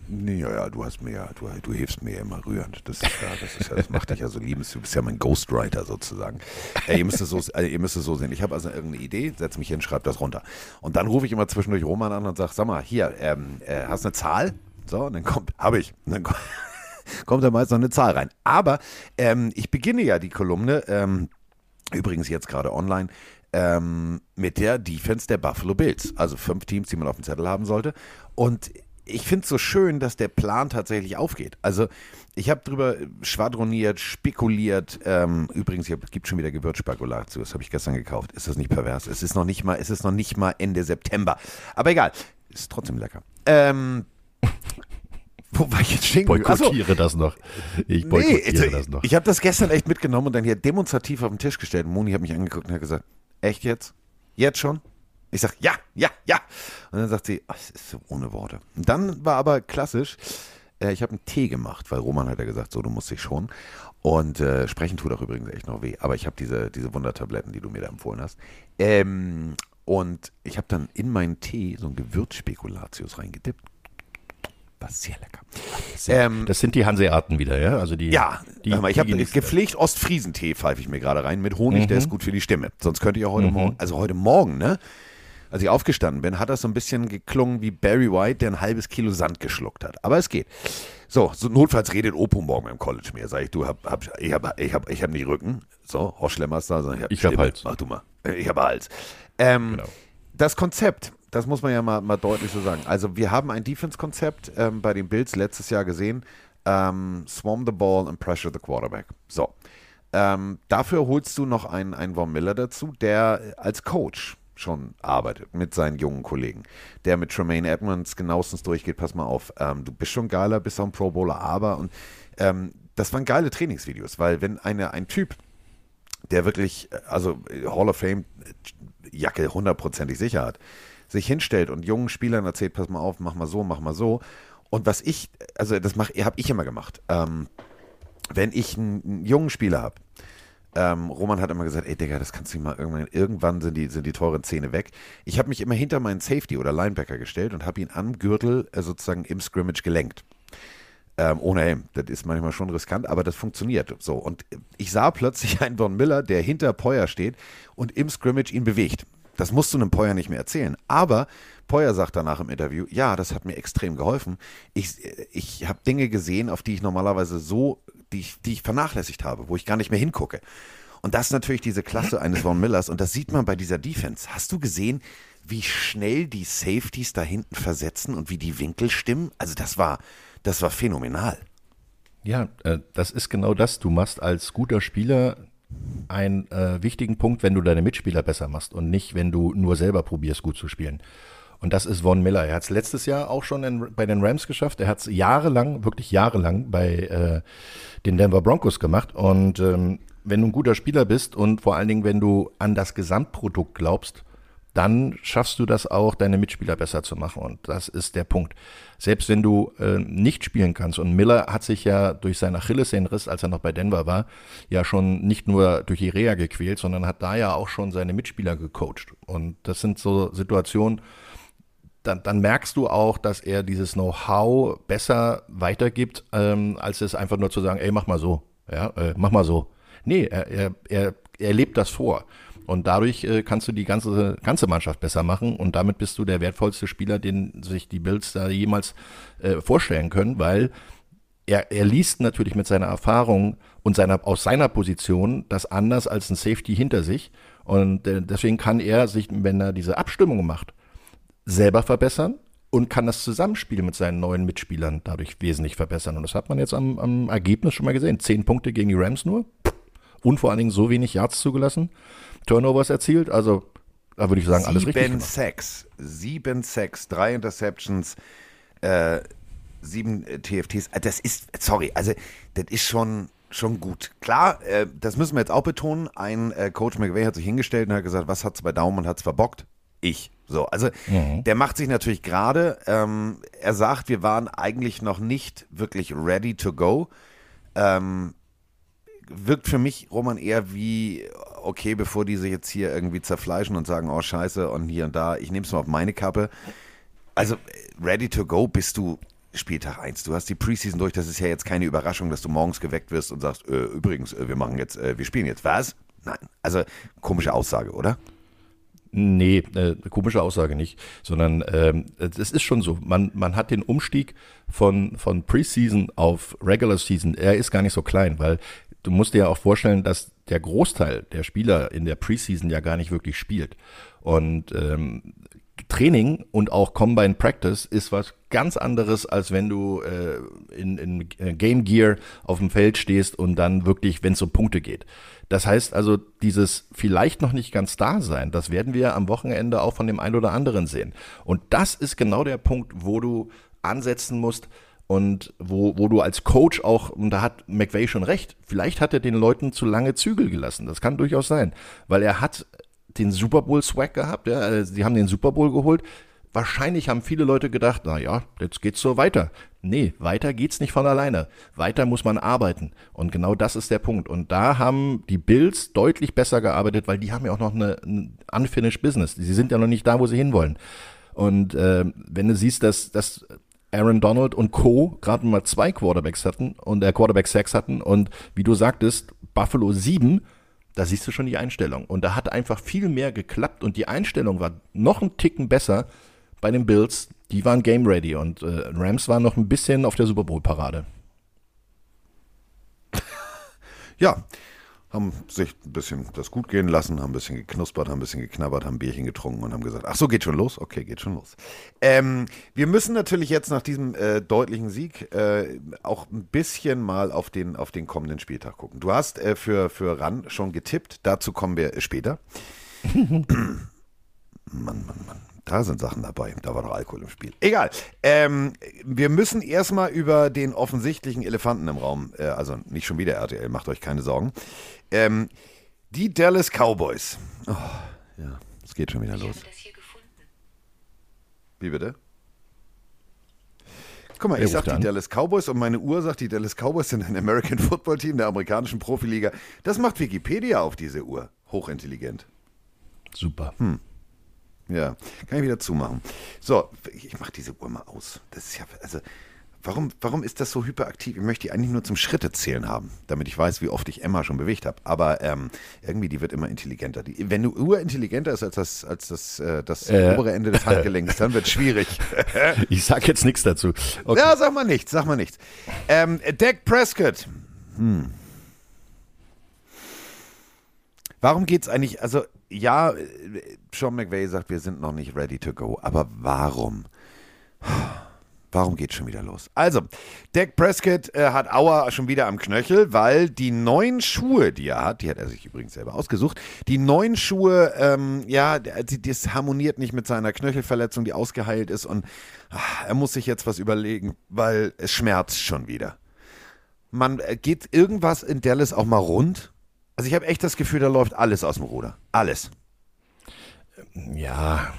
B: Nee, ja, ja, du hast mir ja, du, du hilfst mir ja immer rührend. Das ist ja, das ist ja, das macht dich ja so liebens. Du bist ja mein Ghostwriter sozusagen. Äh, ihr müsst es so, äh, ihr müsst es so sehen. Ich habe also irgendeine Idee, setze mich hin, schreibe das runter. Und dann rufe ich immer zwischendurch Roman an und sage, sag mal, hier, ähm, äh, hast du eine Zahl? So, und dann kommt, habe ich. Und dann kommt, kommt da meist noch eine Zahl rein. Aber ähm, ich beginne ja die Kolumne, ähm, übrigens jetzt gerade online, ähm, mit der Defense der Buffalo Bills. Also fünf Teams, die man auf dem Zettel haben sollte. Und ich finde es so schön, dass der Plan tatsächlich aufgeht. Also ich habe drüber schwadroniert, spekuliert. Ähm, übrigens, es gibt schon wieder Gewürzspekulation. Das habe ich gestern gekauft. Ist das nicht pervers? Es ist noch nicht mal, es ist noch nicht mal Ende September. Aber egal, ist trotzdem lecker. Ähm, wo war ich jetzt stehen? Ach so.
D: Boykottiere das noch. Ich
B: Nee,
D: boykottiere
B: ich,
D: das noch.
B: ich habe das gestern echt mitgenommen und dann hier demonstrativ auf den Tisch gestellt. Moni hat mich angeguckt und hat gesagt, echt jetzt? Jetzt schon? Ich sag, ja, ja, ja. Und dann sagt sie, ach, es ist so ohne Worte. Und dann war aber klassisch, äh, ich habe einen Tee gemacht, weil Roman hat ja gesagt, so, du musst dich schonen. Und äh, sprechen tut auch übrigens echt noch weh. Aber ich habe diese, diese Wundertabletten, die du mir da empfohlen hast. Ähm, und ich habe dann in meinen Tee so ein Gewürzspekulatius reingedippt. War sehr lecker. Ähm,
D: Das sind die Hanseaten wieder, ja? Also die,
B: ja,
D: die,
B: mal, ich habe gepflegt Ostfriesentee pfeife ich mir gerade rein mit Honig, der
D: Mhm.
B: ist gut für die Stimme. Sonst könnte ich auch heute Morgen, also heute Morgen, ne? Als ich aufgestanden bin, hat das so ein bisschen geklungen wie Barry White, der ein halbes Kilo Sand geschluckt hat. Aber es geht. So, so notfalls redet Opo morgen im College mir. Sag ich, du hab, hab ich hab, ich hab, ich hab nicht Rücken. So, Horst Schlemmer ist da. Sag ich hab,
D: Ich hab. Hals.
B: Mach du mal. Ich habe Hals. Ähm,
D: Genau.
B: Das Konzept, das muss man ja mal, mal deutlich so sagen. Also wir haben ein Defense-Konzept ähm, bei den Bills letztes Jahr gesehen. Ähm, swarm the ball and pressure the quarterback. So. Ähm, dafür holst du noch einen, einen Von Miller dazu, der als Coach schon arbeitet mit seinen jungen Kollegen, der mit Tremaine Edmonds genauestens durchgeht, pass mal auf, ähm, du bist schon geiler, bist auch ein Pro Bowler, aber und ähm, das waren geile Trainingsvideos, weil wenn eine, ein Typ, der wirklich, äh, also äh, Hall of Fame äh, Jacke hundertprozentig sicher hat, sich hinstellt und jungen Spielern erzählt, pass mal auf, mach mal so, mach mal so. Und was ich, also das mach, habe ich immer gemacht. Ähm, wenn ich einen, einen jungen Spieler habe, ähm, Roman hat immer gesagt, ey Digga, das kannst du nicht mal irgendwann, irgendwann sind die, sind die teuren Zähne weg. Ich habe mich immer hinter meinen Safety oder Linebacker gestellt und habe ihn am Gürtel äh, sozusagen im Scrimmage gelenkt. Ähm, ohne Helm. Das ist manchmal schon riskant, aber das funktioniert so. Und ich sah plötzlich einen Von Miller, der hinter Poyer steht und im Scrimmage ihn bewegt. Das musst du einem Poyer nicht mehr erzählen. Aber Poyer sagt danach im Interview, ja, das hat mir extrem geholfen. Ich, ich habe Dinge gesehen, auf die ich normalerweise so, die ich, die ich vernachlässigt habe, wo ich gar nicht mehr hingucke. Und das ist natürlich diese Klasse eines Von Millers und das sieht man bei dieser Defense. Hast du gesehen, wie schnell die Safeties da hinten versetzen und wie die Winkel stimmen? Also das war, das war phänomenal.
D: Ja, äh, das ist genau das. Du machst als guter Spieler einen äh, wichtigen Punkt, wenn du deine Mitspieler besser machst und nicht, wenn du nur selber probierst, gut zu spielen. Und das ist Von Miller. Er hat es letztes Jahr auch schon in, bei den Rams geschafft. Er hat es jahrelang, wirklich jahrelang bei äh, den Denver Broncos gemacht. Und ähm, wenn du ein guter Spieler bist und vor allen Dingen, wenn du an das Gesamtprodukt glaubst, dann schaffst du das auch, deine Mitspieler besser zu machen. Und das ist der Punkt. Selbst wenn du äh, nicht spielen kannst, und Miller hat sich ja durch seinen Achillessehnenriss, als er noch bei Denver war, ja schon nicht nur durch die Reha gequält, sondern hat da ja auch schon seine Mitspieler gecoacht. Und das sind so Situationen, dann, dann merkst du auch, dass er dieses Know-how besser weitergibt, ähm, als es einfach nur zu sagen, ey, mach mal so, ja, äh, mach mal so. Nee, er, er, er, er lebt das vor. Und dadurch äh, kannst du die ganze, ganze Mannschaft besser machen und damit bist du der wertvollste Spieler, den sich die Bills da jemals äh, vorstellen können, weil er, er liest natürlich mit seiner Erfahrung und seiner, aus seiner Position das anders als ein Safety hinter sich. Und äh, deswegen kann er sich, wenn er diese Abstimmung macht, selber verbessern und kann das Zusammenspiel mit seinen neuen Mitspielern dadurch wesentlich verbessern. Und das hat man jetzt am, am Ergebnis schon mal gesehen. Zehn Punkte gegen die Rams nur und vor allen Dingen so wenig Yards zugelassen, Turnovers erzielt. Also da würde ich sagen, alles richtig
B: Sieben. Sacks, sieben Sacks, drei Interceptions, äh, sieben äh, TFTs. Äh, Das ist, sorry, also das ist schon, schon gut. Klar, äh, das müssen wir jetzt auch betonen. Ein äh, Coach McVay hat sich hingestellt und hat gesagt, was hat's bei Daumen und hat's verbockt? Ich. So, also der macht sich natürlich gerade. Ähm, er sagt, wir waren eigentlich noch nicht wirklich ready to go. Ähm, wirkt für mich, Roman, eher wie, okay, bevor die sich jetzt hier irgendwie zerfleischen und sagen, oh scheiße, und hier und da, ich nehme es mal auf meine Kappe. Also, ready to go bist du Spieltag 1. Du hast die Preseason durch, das ist ja jetzt keine Überraschung, dass du morgens geweckt wirst und sagst, äh, übrigens, äh, wir machen jetzt, äh, wir spielen jetzt. Was? Nein. Also, komische Aussage, oder?
D: Nee, äh, komische Aussage nicht, sondern ähm, es ist schon so. Man, man hat den Umstieg von, von Preseason auf Regular Season, er ist gar nicht so klein, weil du musst dir ja auch vorstellen, dass der Großteil der Spieler in der Preseason ja gar nicht wirklich spielt. Und ähm, Training und auch Combine Practice ist was ganz anderes, als wenn du äh, in, in äh, Game Gear auf dem Feld stehst und dann wirklich, wenn es um Punkte geht. Das heißt also, dieses vielleicht noch nicht ganz da sein, das werden wir am Wochenende auch von dem einen oder anderen sehen. Und das ist genau der Punkt, wo du ansetzen musst und wo, wo du als Coach auch, und da hat McVay schon recht, vielleicht hat er den Leuten zu lange Zügel gelassen. Das kann durchaus sein, weil er hat den Super Bowl Swag gehabt, ja, also sie haben den Super Bowl geholt. Wahrscheinlich haben viele Leute gedacht, na ja, jetzt geht's so weiter. Nee, weiter geht's nicht von alleine. Weiter muss man arbeiten. Und genau das ist der Punkt. Und da haben die Bills deutlich besser gearbeitet, weil die haben ja auch noch eine, ein unfinished Business. Sie sind ja noch nicht da, wo sie hinwollen. Und äh, wenn du siehst, dass, dass Aaron Donald und Co. gerade mal zwei Quarterbacks hatten und der Quarterback Sacks hatten und wie du sagtest, Buffalo sieben, da siehst du schon die Einstellung. Und da hat einfach viel mehr geklappt und die Einstellung war noch ein Ticken besser bei den Bills. Die waren game ready und äh, Rams waren noch ein bisschen auf der Super Bowl Parade.
B: Ja, haben sich ein bisschen das gut gehen lassen, haben ein bisschen geknuspert, haben ein bisschen geknabbert, haben ein Bierchen getrunken und haben gesagt, ach so, geht schon los? Okay, geht schon los. Ähm, wir müssen natürlich jetzt nach diesem äh, deutlichen Sieg äh, auch ein bisschen mal auf den, auf den kommenden Spieltag gucken. Du hast äh, für, für RAN schon getippt, dazu kommen wir äh, später. Mann, Mann, Mann. Da sind Sachen dabei. Da war doch Alkohol im Spiel. Egal. Ähm, wir müssen erstmal über den offensichtlichen Elefanten im Raum, äh, also nicht schon wieder RTL, macht euch keine Sorgen. Ähm, die Dallas Cowboys. Oh, ja, es geht schon wieder los. Wie bitte? Guck mal, ich sag die
D: an?
B: Dallas Cowboys und meine Uhr sagt, die Dallas Cowboys sind ein American Football Team der amerikanischen Profiliga. Das macht Wikipedia auf diese Uhr. Hochintelligent.
D: Super.
B: Ja, kann ich wieder zumachen. So, ich mache diese Uhr mal aus. Das ist ja, also, warum, warum ist das so hyperaktiv? Ich möchte die eigentlich nur zum Schritte zählen haben, damit ich weiß, wie oft ich Emma schon bewegt habe. Aber ähm, irgendwie, die wird immer intelligenter. Die, wenn eine Uhr intelligenter ist als das, als das, äh, das
D: Äh.
B: obere Ende des Handgelenks, dann wird es schwierig.
D: Ich sag jetzt nichts dazu. Okay.
B: Ja, sag mal nichts, sag mal nichts. Ähm, Dak Prescott. Hm. Warum geht's eigentlich, also ja, Sean McVay sagt, wir sind noch nicht ready to go, aber warum? Warum geht's schon wieder los? Also, Dak Prescott äh, hat Auer schon wieder am Knöchel, weil die neuen Schuhe, die er hat, die hat er sich übrigens selber ausgesucht, die neuen Schuhe, ähm, ja, das harmoniert nicht mit seiner Knöchelverletzung, die ausgeheilt ist und ah, er muss sich jetzt was überlegen, weil es schmerzt schon wieder. Man äh, geht irgendwas in Dallas auch mal rund? Also ich habe echt das Gefühl, da läuft alles aus dem Ruder. Alles.
D: Ja,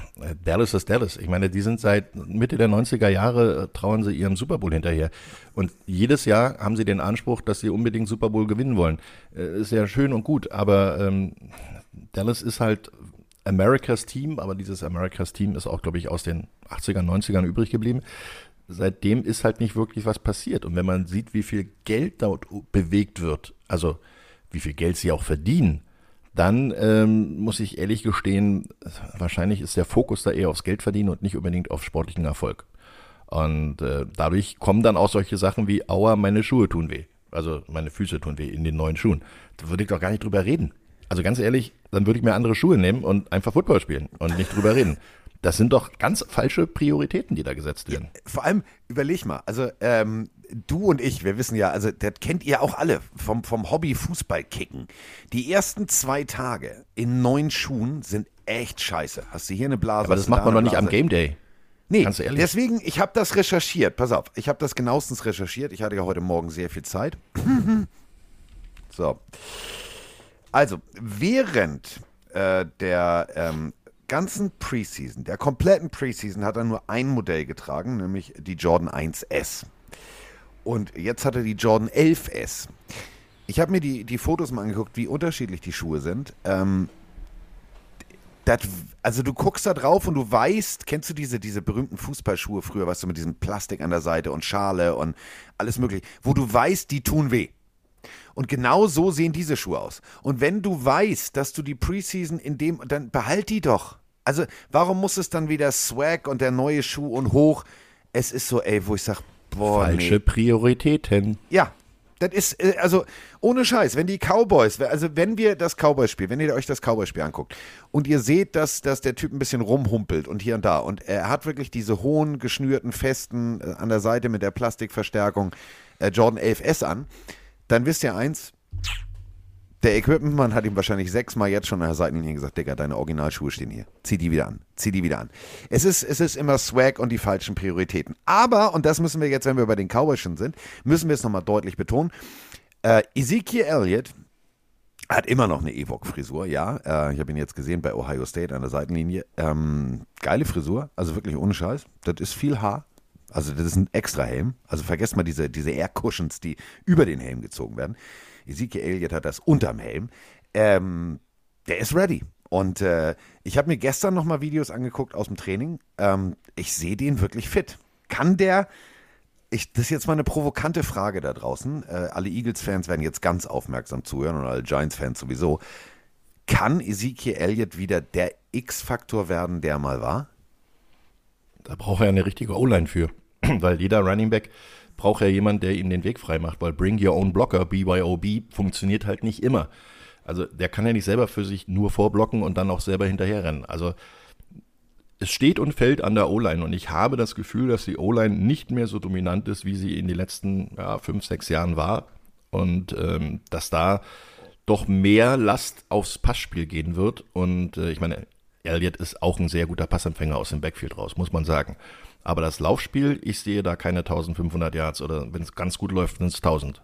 D: Dallas ist Dallas. Ich meine, die sind seit Mitte der 90er Jahre, äh, trauern sie ihrem Super Bowl hinterher. Und jedes Jahr haben sie den Anspruch, dass sie unbedingt Super Bowl gewinnen wollen. Äh, Ist ja schön und gut, aber ähm, Dallas ist halt Americas Team, aber dieses Americas Team ist auch, glaube ich, aus den 80ern, 90ern übrig geblieben. Seitdem ist halt nicht wirklich was passiert. Und wenn man sieht, wie viel Geld dort bewegt wird, also wie viel Geld sie auch verdienen, dann ähm, muss ich ehrlich gestehen, wahrscheinlich ist der Fokus da eher aufs Geld verdienen und nicht unbedingt auf sportlichen Erfolg. Und äh, dadurch kommen dann auch solche Sachen wie, aua, meine Schuhe tun weh. Also meine Füße tun weh in den neuen Schuhen. Da würde ich doch gar nicht drüber reden. Also ganz ehrlich, dann würde ich mir andere Schuhe nehmen und einfach Football spielen und nicht drüber reden. Das sind doch ganz falsche Prioritäten, die da gesetzt werden.
B: Vor allem, überleg mal, also ähm, du und ich, wir wissen ja, also das kennt ihr auch alle vom, vom Hobby Fußball kicken. Die ersten zwei Tage in neuen Schuhen sind echt scheiße. Hast du hier eine Blase?
D: Aber das macht
B: da
D: man doch nicht am? Game Day.
B: Nee,
D: Ganz ehrlich.
B: deswegen, ich habe das recherchiert. Pass auf, ich habe das genauestens recherchiert. Ich hatte ja heute Morgen sehr viel Zeit. so. Also, während äh, der ähm, ganzen Preseason, der kompletten Preseason, hat er nur ein Modell getragen, nämlich die Jordan 1S. Und jetzt hat er die Jordan 11S. Ich habe mir die, die Fotos mal angeguckt, wie unterschiedlich die Schuhe sind. Ähm, das, also du guckst da drauf und du weißt, kennst du diese, diese berühmten Fußballschuhe früher, weißt du, mit diesem Plastik an der Seite und Schale und alles mögliche, wo du weißt, die tun weh. Und genau so sehen diese Schuhe aus. Und wenn du weißt, dass du die Preseason in dem, dann behalt die doch. Also warum muss es dann wieder Swag und der neue Schuh und hoch? Es ist so, ey, wo ich sag, boah,
D: Falsche
B: nee.
D: Prioritäten.
B: Ja, das ist, äh, also ohne Scheiß, wenn die Cowboys, also wenn wir das Cowboys-Spiel, wenn ihr euch das Cowboys-Spiel anguckt und ihr seht, dass, dass der Typ ein bisschen rumhumpelt und hier und da und er hat wirklich diese hohen, geschnürten, festen äh, an der Seite mit der Plastikverstärkung äh, Jordan 11S an, dann wisst ihr eins, der Equipmentmann hat ihm wahrscheinlich sechsmal jetzt schon an der Seitenlinie gesagt, Digga, deine Originalschuhe stehen hier. Zieh die wieder an. Zieh die wieder an. Es ist, es ist immer Swag und die falschen Prioritäten. Aber, und das müssen wir jetzt, wenn wir bei den Cowboys schon sind, müssen wir es nochmal deutlich betonen, äh, Ezekiel Elliott hat immer noch eine Ewok-Frisur, ja. Äh, ich habe ihn jetzt gesehen bei Ohio State an der Seitenlinie. Ähm, geile Frisur, also wirklich ohne Scheiß. Das ist viel Haar. Also das ist ein extra Helm. Also vergesst mal diese, diese Air Cushions, die über den Helm gezogen werden. Ezekiel Elliott hat das unterm Helm. Ähm, der ist ready. Und äh, ich habe mir gestern noch mal Videos angeguckt aus dem Training. Ähm, ich sehe den wirklich fit. Kann der, ich, das ist jetzt mal eine provokante Frage da draußen. Äh, alle Eagles-Fans werden jetzt ganz aufmerksam zuhören und alle Giants-Fans sowieso. Kann Ezekiel Elliott wieder der X-Faktor werden, der mal war?
D: Da braucht er eine richtige O-Line für. Weil jeder Running Back braucht ja jemand, der ihm den Weg frei macht. Weil Bring Your Own Blocker, BYOB, funktioniert halt nicht immer. Also der kann ja nicht selber für sich nur vorblocken und dann auch selber hinterherrennen. Also es steht und fällt an der O-Line und ich habe das Gefühl, dass die O-Line nicht mehr so dominant ist, wie sie in den letzten ja, fünf, sechs Jahren war und ähm, dass da doch mehr Last aufs Passspiel gehen wird und äh, ich meine, Elliott ist auch ein sehr guter Passempfänger aus dem Backfield raus, muss man sagen. Aber das Laufspiel, ich sehe da keine 1500 Yards oder wenn es ganz gut läuft, sind es 1000.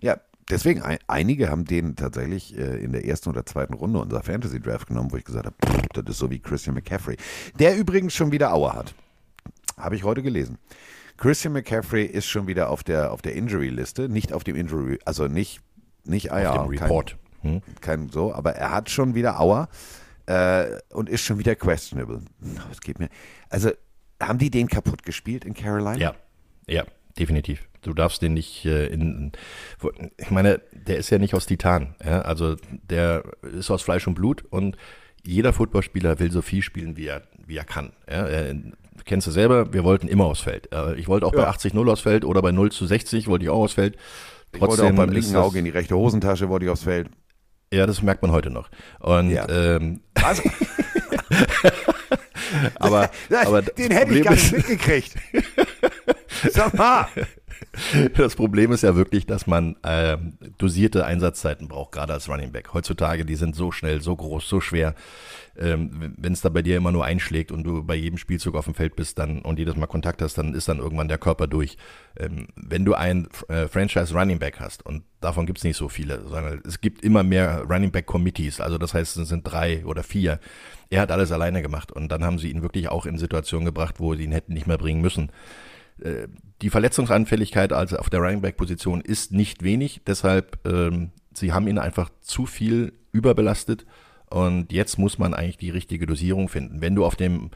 B: Ja, deswegen, ein, einige haben den tatsächlich äh, in der ersten oder zweiten Runde unserer Fantasy Draft genommen, wo ich gesagt habe, das ist so wie Christian McCaffrey. Der übrigens schon wieder Aua hat. Habe ich heute gelesen. Christian McCaffrey ist schon wieder auf der, auf der Injury-Liste, nicht auf dem Injury, also nicht, nicht IR,
D: Auf dem Report. Hm?
B: Kein, kein so, aber er hat schon wieder Aua äh, und ist schon wieder questionable. Das geht mir. Also, haben die den kaputt gespielt in Carolina?
D: Ja, ja, definitiv. Du darfst den nicht äh, in, ich meine, der ist ja nicht aus Titan, ja? also der ist aus Fleisch und Blut und jeder Footballspieler will so viel spielen, wie er, wie er kann. Ja? Er, kennst du selber, wir wollten immer aufs Feld. Äh, Ich wollte auch bei 80-0 aufs Feld oder bei 0 zu 60 wollte ich auch aufs Feld.
B: Ich wollte auch beim linken Auge in die rechte Hosentasche, wollte ich aufs Feld.
D: Ja, das merkt man heute noch. Und
B: Ja.
D: ähm,
B: Also,
D: aber, aber
B: den hätte ich gar nicht
D: ist-
B: mitgekriegt. Sag mal.
D: Das Problem ist ja wirklich, dass man ähm, dosierte Einsatzzeiten braucht, gerade als Running Back. Heutzutage, die sind so schnell, so groß, so schwer. Ähm, Wenn es da bei dir immer nur einschlägt und du bei jedem Spielzug auf dem Feld bist dann und jedes Mal Kontakt hast, dann ist dann irgendwann der Körper durch. Ähm, wenn du ein äh, Franchise Running Back hast, und davon gibt es nicht so viele, sondern es gibt immer mehr Running Back Committees, also das heißt, es sind drei oder vier. Er hat alles alleine gemacht und dann haben sie ihn wirklich auch in Situationen gebracht, wo sie ihn hätten nicht mehr bringen müssen die Verletzungsanfälligkeit also auf der Running Back Position ist nicht wenig, deshalb ähm, sie haben ihn einfach zu viel überbelastet und jetzt muss man eigentlich die richtige Dosierung finden. Wenn du auf dem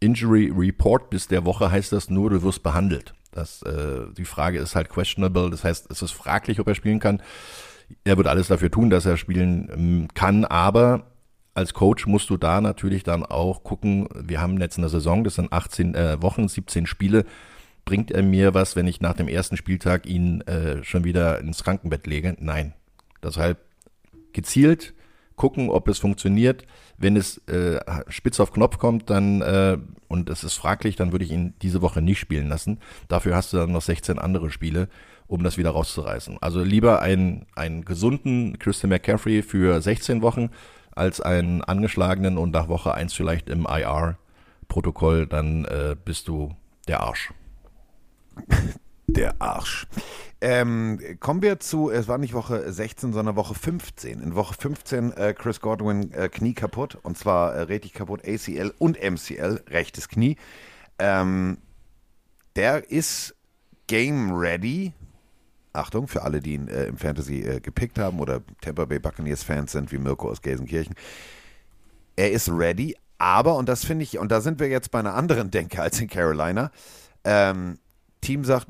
D: Injury Report bist der Woche, heißt das nur, du wirst behandelt. Das, äh, die Frage ist halt questionable, das heißt, es ist fraglich, ob er spielen kann. Er wird alles dafür tun, dass er spielen ähm, kann, aber als Coach musst du da natürlich dann auch gucken, wir haben jetzt eine Saison, das sind 18 äh, Wochen, 17 Spiele. Bringt er mir was, wenn ich nach dem ersten Spieltag ihn äh, schon wieder ins Krankenbett lege? Nein. Deshalb gezielt gucken, ob es funktioniert. Wenn es äh, spitz auf Knopf kommt, dann äh, und es ist fraglich, dann würde ich ihn diese Woche nicht spielen lassen. Dafür hast du dann noch 16 andere Spiele, um das wieder rauszureißen. Also lieber einen, einen gesunden Christian McCaffrey für 16 Wochen als einen angeschlagenen und nach Woche 1 vielleicht im IR-Protokoll, dann äh, bist du der Arsch.
B: Der Arsch. Ähm, kommen wir zu, es war nicht Woche 16, sondern Woche 15. In Woche 15 äh, Chris Godwin äh, Knie kaputt und zwar äh, richtig kaputt, ACL und MCL, rechtes Knie. Ähm, der ist game ready. Achtung, für alle, die ihn äh, im Fantasy äh, gepickt haben oder Tampa Bay Buccaneers Fans sind, wie Mirko aus Gelsenkirchen. Er ist ready, aber, und das finde ich, und da sind wir jetzt bei einer anderen Denke als in Carolina, ähm, Team sagt,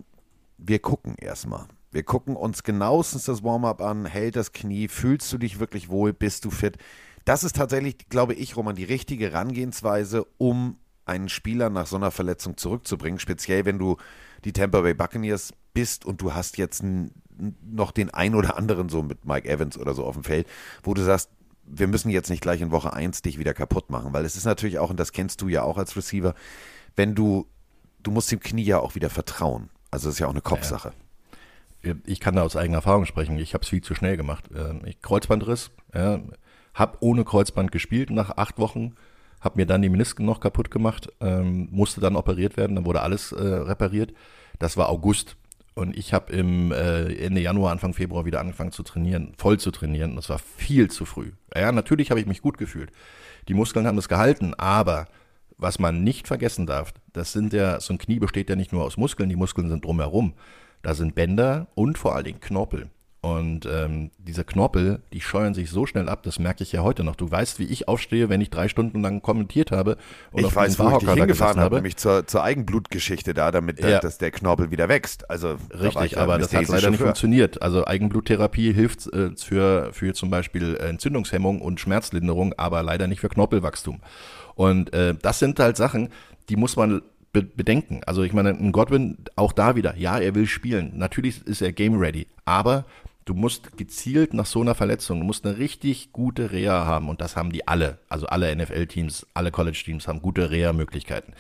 B: wir gucken erstmal. Wir gucken uns genauestens das Warm-up an, hält das Knie, fühlst du dich wirklich wohl, bist du fit? Das ist tatsächlich, glaube ich, Roman, die richtige Herangehensweise, um einen Spieler nach so einer Verletzung zurückzubringen, speziell wenn du die Tampa Bay Buccaneers bist und du hast jetzt noch den ein oder anderen so mit Mike Evans oder so auf dem Feld, wo du sagst, wir müssen jetzt nicht gleich in Woche 1 dich wieder kaputt machen, weil es ist natürlich auch, und das kennst du ja auch als Receiver, wenn du, du musst dem Knie ja auch wieder vertrauen. Also das ist ja auch eine Kopfsache.
D: Ja. Ich kann da aus eigener Erfahrung sprechen. Ich habe es viel zu schnell gemacht. Ähm, ich Kreuzbandriss, ja, habe ohne Kreuzband gespielt nach acht Wochen, habe mir dann die Menisken noch kaputt gemacht, ähm, musste dann operiert werden, dann wurde alles äh, repariert. Das war August. Und ich habe im äh, Ende Januar, Anfang Februar wieder angefangen zu trainieren, voll zu trainieren. Das war viel zu früh. Ja, natürlich habe ich mich gut gefühlt. Die Muskeln haben das gehalten, aber was man nicht vergessen darf, das sind ja, so ein Knie besteht ja nicht nur aus Muskeln, die Muskeln sind drumherum. Da sind Bänder und vor allen Dingen Knorpel. Und ähm, diese Knorpel, die scheuern sich so schnell ab, das merke ich ja heute noch. Du weißt, wie ich aufstehe, wenn ich drei Stunden lang kommentiert habe.
B: Und ich weiß, wo ich dich hingefahren habe, nämlich zur, zur Eigenblutgeschichte da, damit ja. dass der Knorpel wieder wächst. Also
D: Richtig, aber das hat leider nicht funktioniert. Also Eigenbluttherapie hilft äh, für, für zum Beispiel Entzündungshemmung und Schmerzlinderung, aber leider nicht für Knorpelwachstum. Und äh, das sind halt Sachen, die muss man be bedenken. Also ich meine, ein Godwin, auch da wieder, ja, er will spielen. Natürlich ist er game ready, aber du musst gezielt nach so einer Verletzung, du musst eine richtig gute Reha haben und das haben die alle. Also alle NFL-Teams, alle College-Teams haben gute Reha-Möglichkeiten.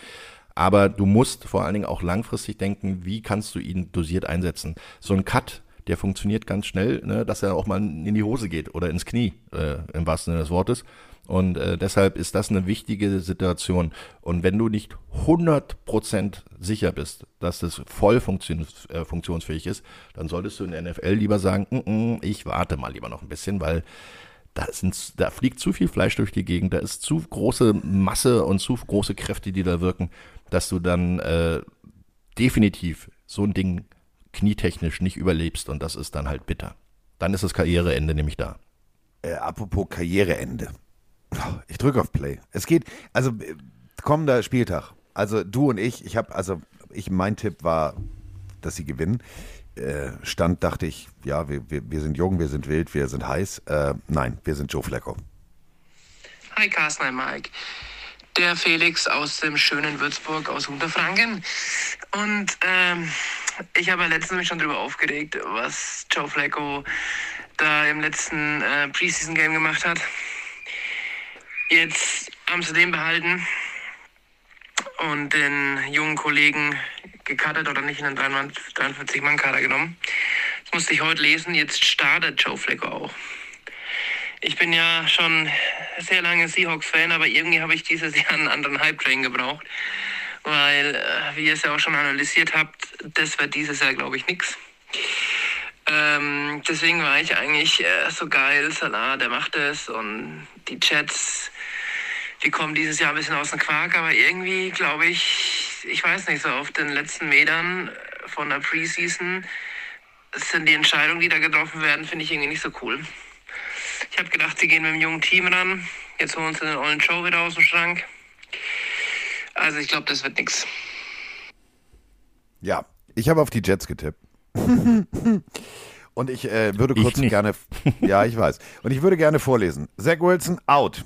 D: Aber du musst vor allen Dingen auch langfristig denken, wie kannst du ihn dosiert einsetzen. So ein Cut, der funktioniert ganz schnell, ne, dass er auch mal in die Hose geht oder ins Knie, äh, im wahrsten Sinne des Wortes. Und äh, deshalb ist das eine wichtige Situation. Und wenn du nicht 100% sicher bist, dass das voll funktions äh, funktionsfähig ist, dann solltest du in der NFL lieber sagen, mm -mm, ich warte mal lieber noch ein bisschen, weil da, sind, da fliegt zu viel Fleisch durch die Gegend, da ist zu große Masse und zu große Kräfte, die da wirken, dass du dann äh, definitiv so ein Ding knietechnisch nicht überlebst und das ist dann halt bitter. Dann ist das Karriereende nämlich da.
B: Äh, apropos Karriereende. Ich drücke auf Play. Es geht, also kommender Spieltag. Also du und ich, ich habe, also ich, mein Tipp war, dass sie gewinnen. Äh, Stand dachte ich, ja, wir, wir, wir sind jung, wir sind wild, wir sind heiß. Äh, nein, wir sind Joe Flecko.
G: Hi Carsten, hi Mike. Der Felix aus dem schönen Würzburg aus Unterfranken. Und ähm, ich habe ja letztens mich schon darüber aufgeregt, was Joe Flecko da im letzten äh, Preseason-Game gemacht hat. Jetzt haben sie den behalten und den jungen Kollegen gecuttet oder nicht in den 43-Mann-Kader genommen. Das musste ich heute lesen. Jetzt startet Joe Flacco auch. Ich bin ja schon sehr lange Seahawks-Fan, aber irgendwie habe ich dieses Jahr einen anderen Hype-Train gebraucht. Weil, äh, wie ihr es ja auch schon analysiert habt, das wird dieses Jahr, glaube ich, nichts. Ähm, deswegen war ich eigentlich äh, so geil, Salah, der macht es und die Jets die kommen dieses Jahr ein bisschen aus dem Quark, aber irgendwie glaube ich, ich weiß nicht, so auf den letzten Metern von der Preseason sind die Entscheidungen, die da getroffen werden, finde ich irgendwie nicht so cool. Ich habe gedacht, sie gehen mit dem jungen Team ran. Jetzt holen sie den ollen Joe wieder aus dem Schrank. Also ich glaube, das wird nichts.
B: Ja, ich habe auf die Jets getippt. Und ich äh, würde kurz gerne, ja, ich weiß. Und ich würde gerne vorlesen. Zach Wilson out.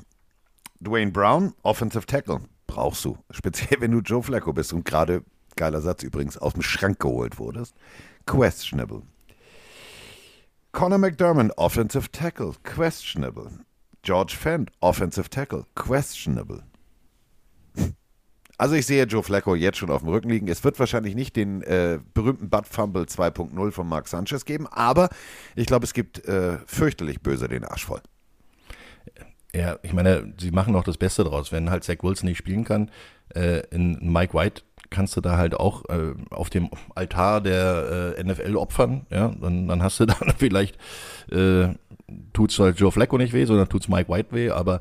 B: Dwayne Brown, Offensive Tackle. Brauchst du. Speziell, wenn du Joe Flacco bist und gerade, geiler Satz übrigens, aus dem Schrank geholt wurdest. Questionable. Conor McDermott, Offensive Tackle. Questionable. George Fent, Offensive Tackle. Questionable. Also ich sehe Joe Flacco jetzt schon auf dem Rücken liegen. Es wird wahrscheinlich nicht den äh, berühmten Butt Fumble 2.0 von Mark Sanchez geben, aber ich glaube, es gibt äh, fürchterlich böse den Arsch voll.
D: Ja, ich meine, sie machen auch das Beste draus. Wenn halt Zach Wilson nicht spielen kann, äh, in Mike White kannst du da halt auch äh, auf dem Altar der äh, NFL opfern, ja, dann, dann hast du dann vielleicht, äh, tut's halt Joe Flacco nicht weh, sondern tut's Mike White weh, aber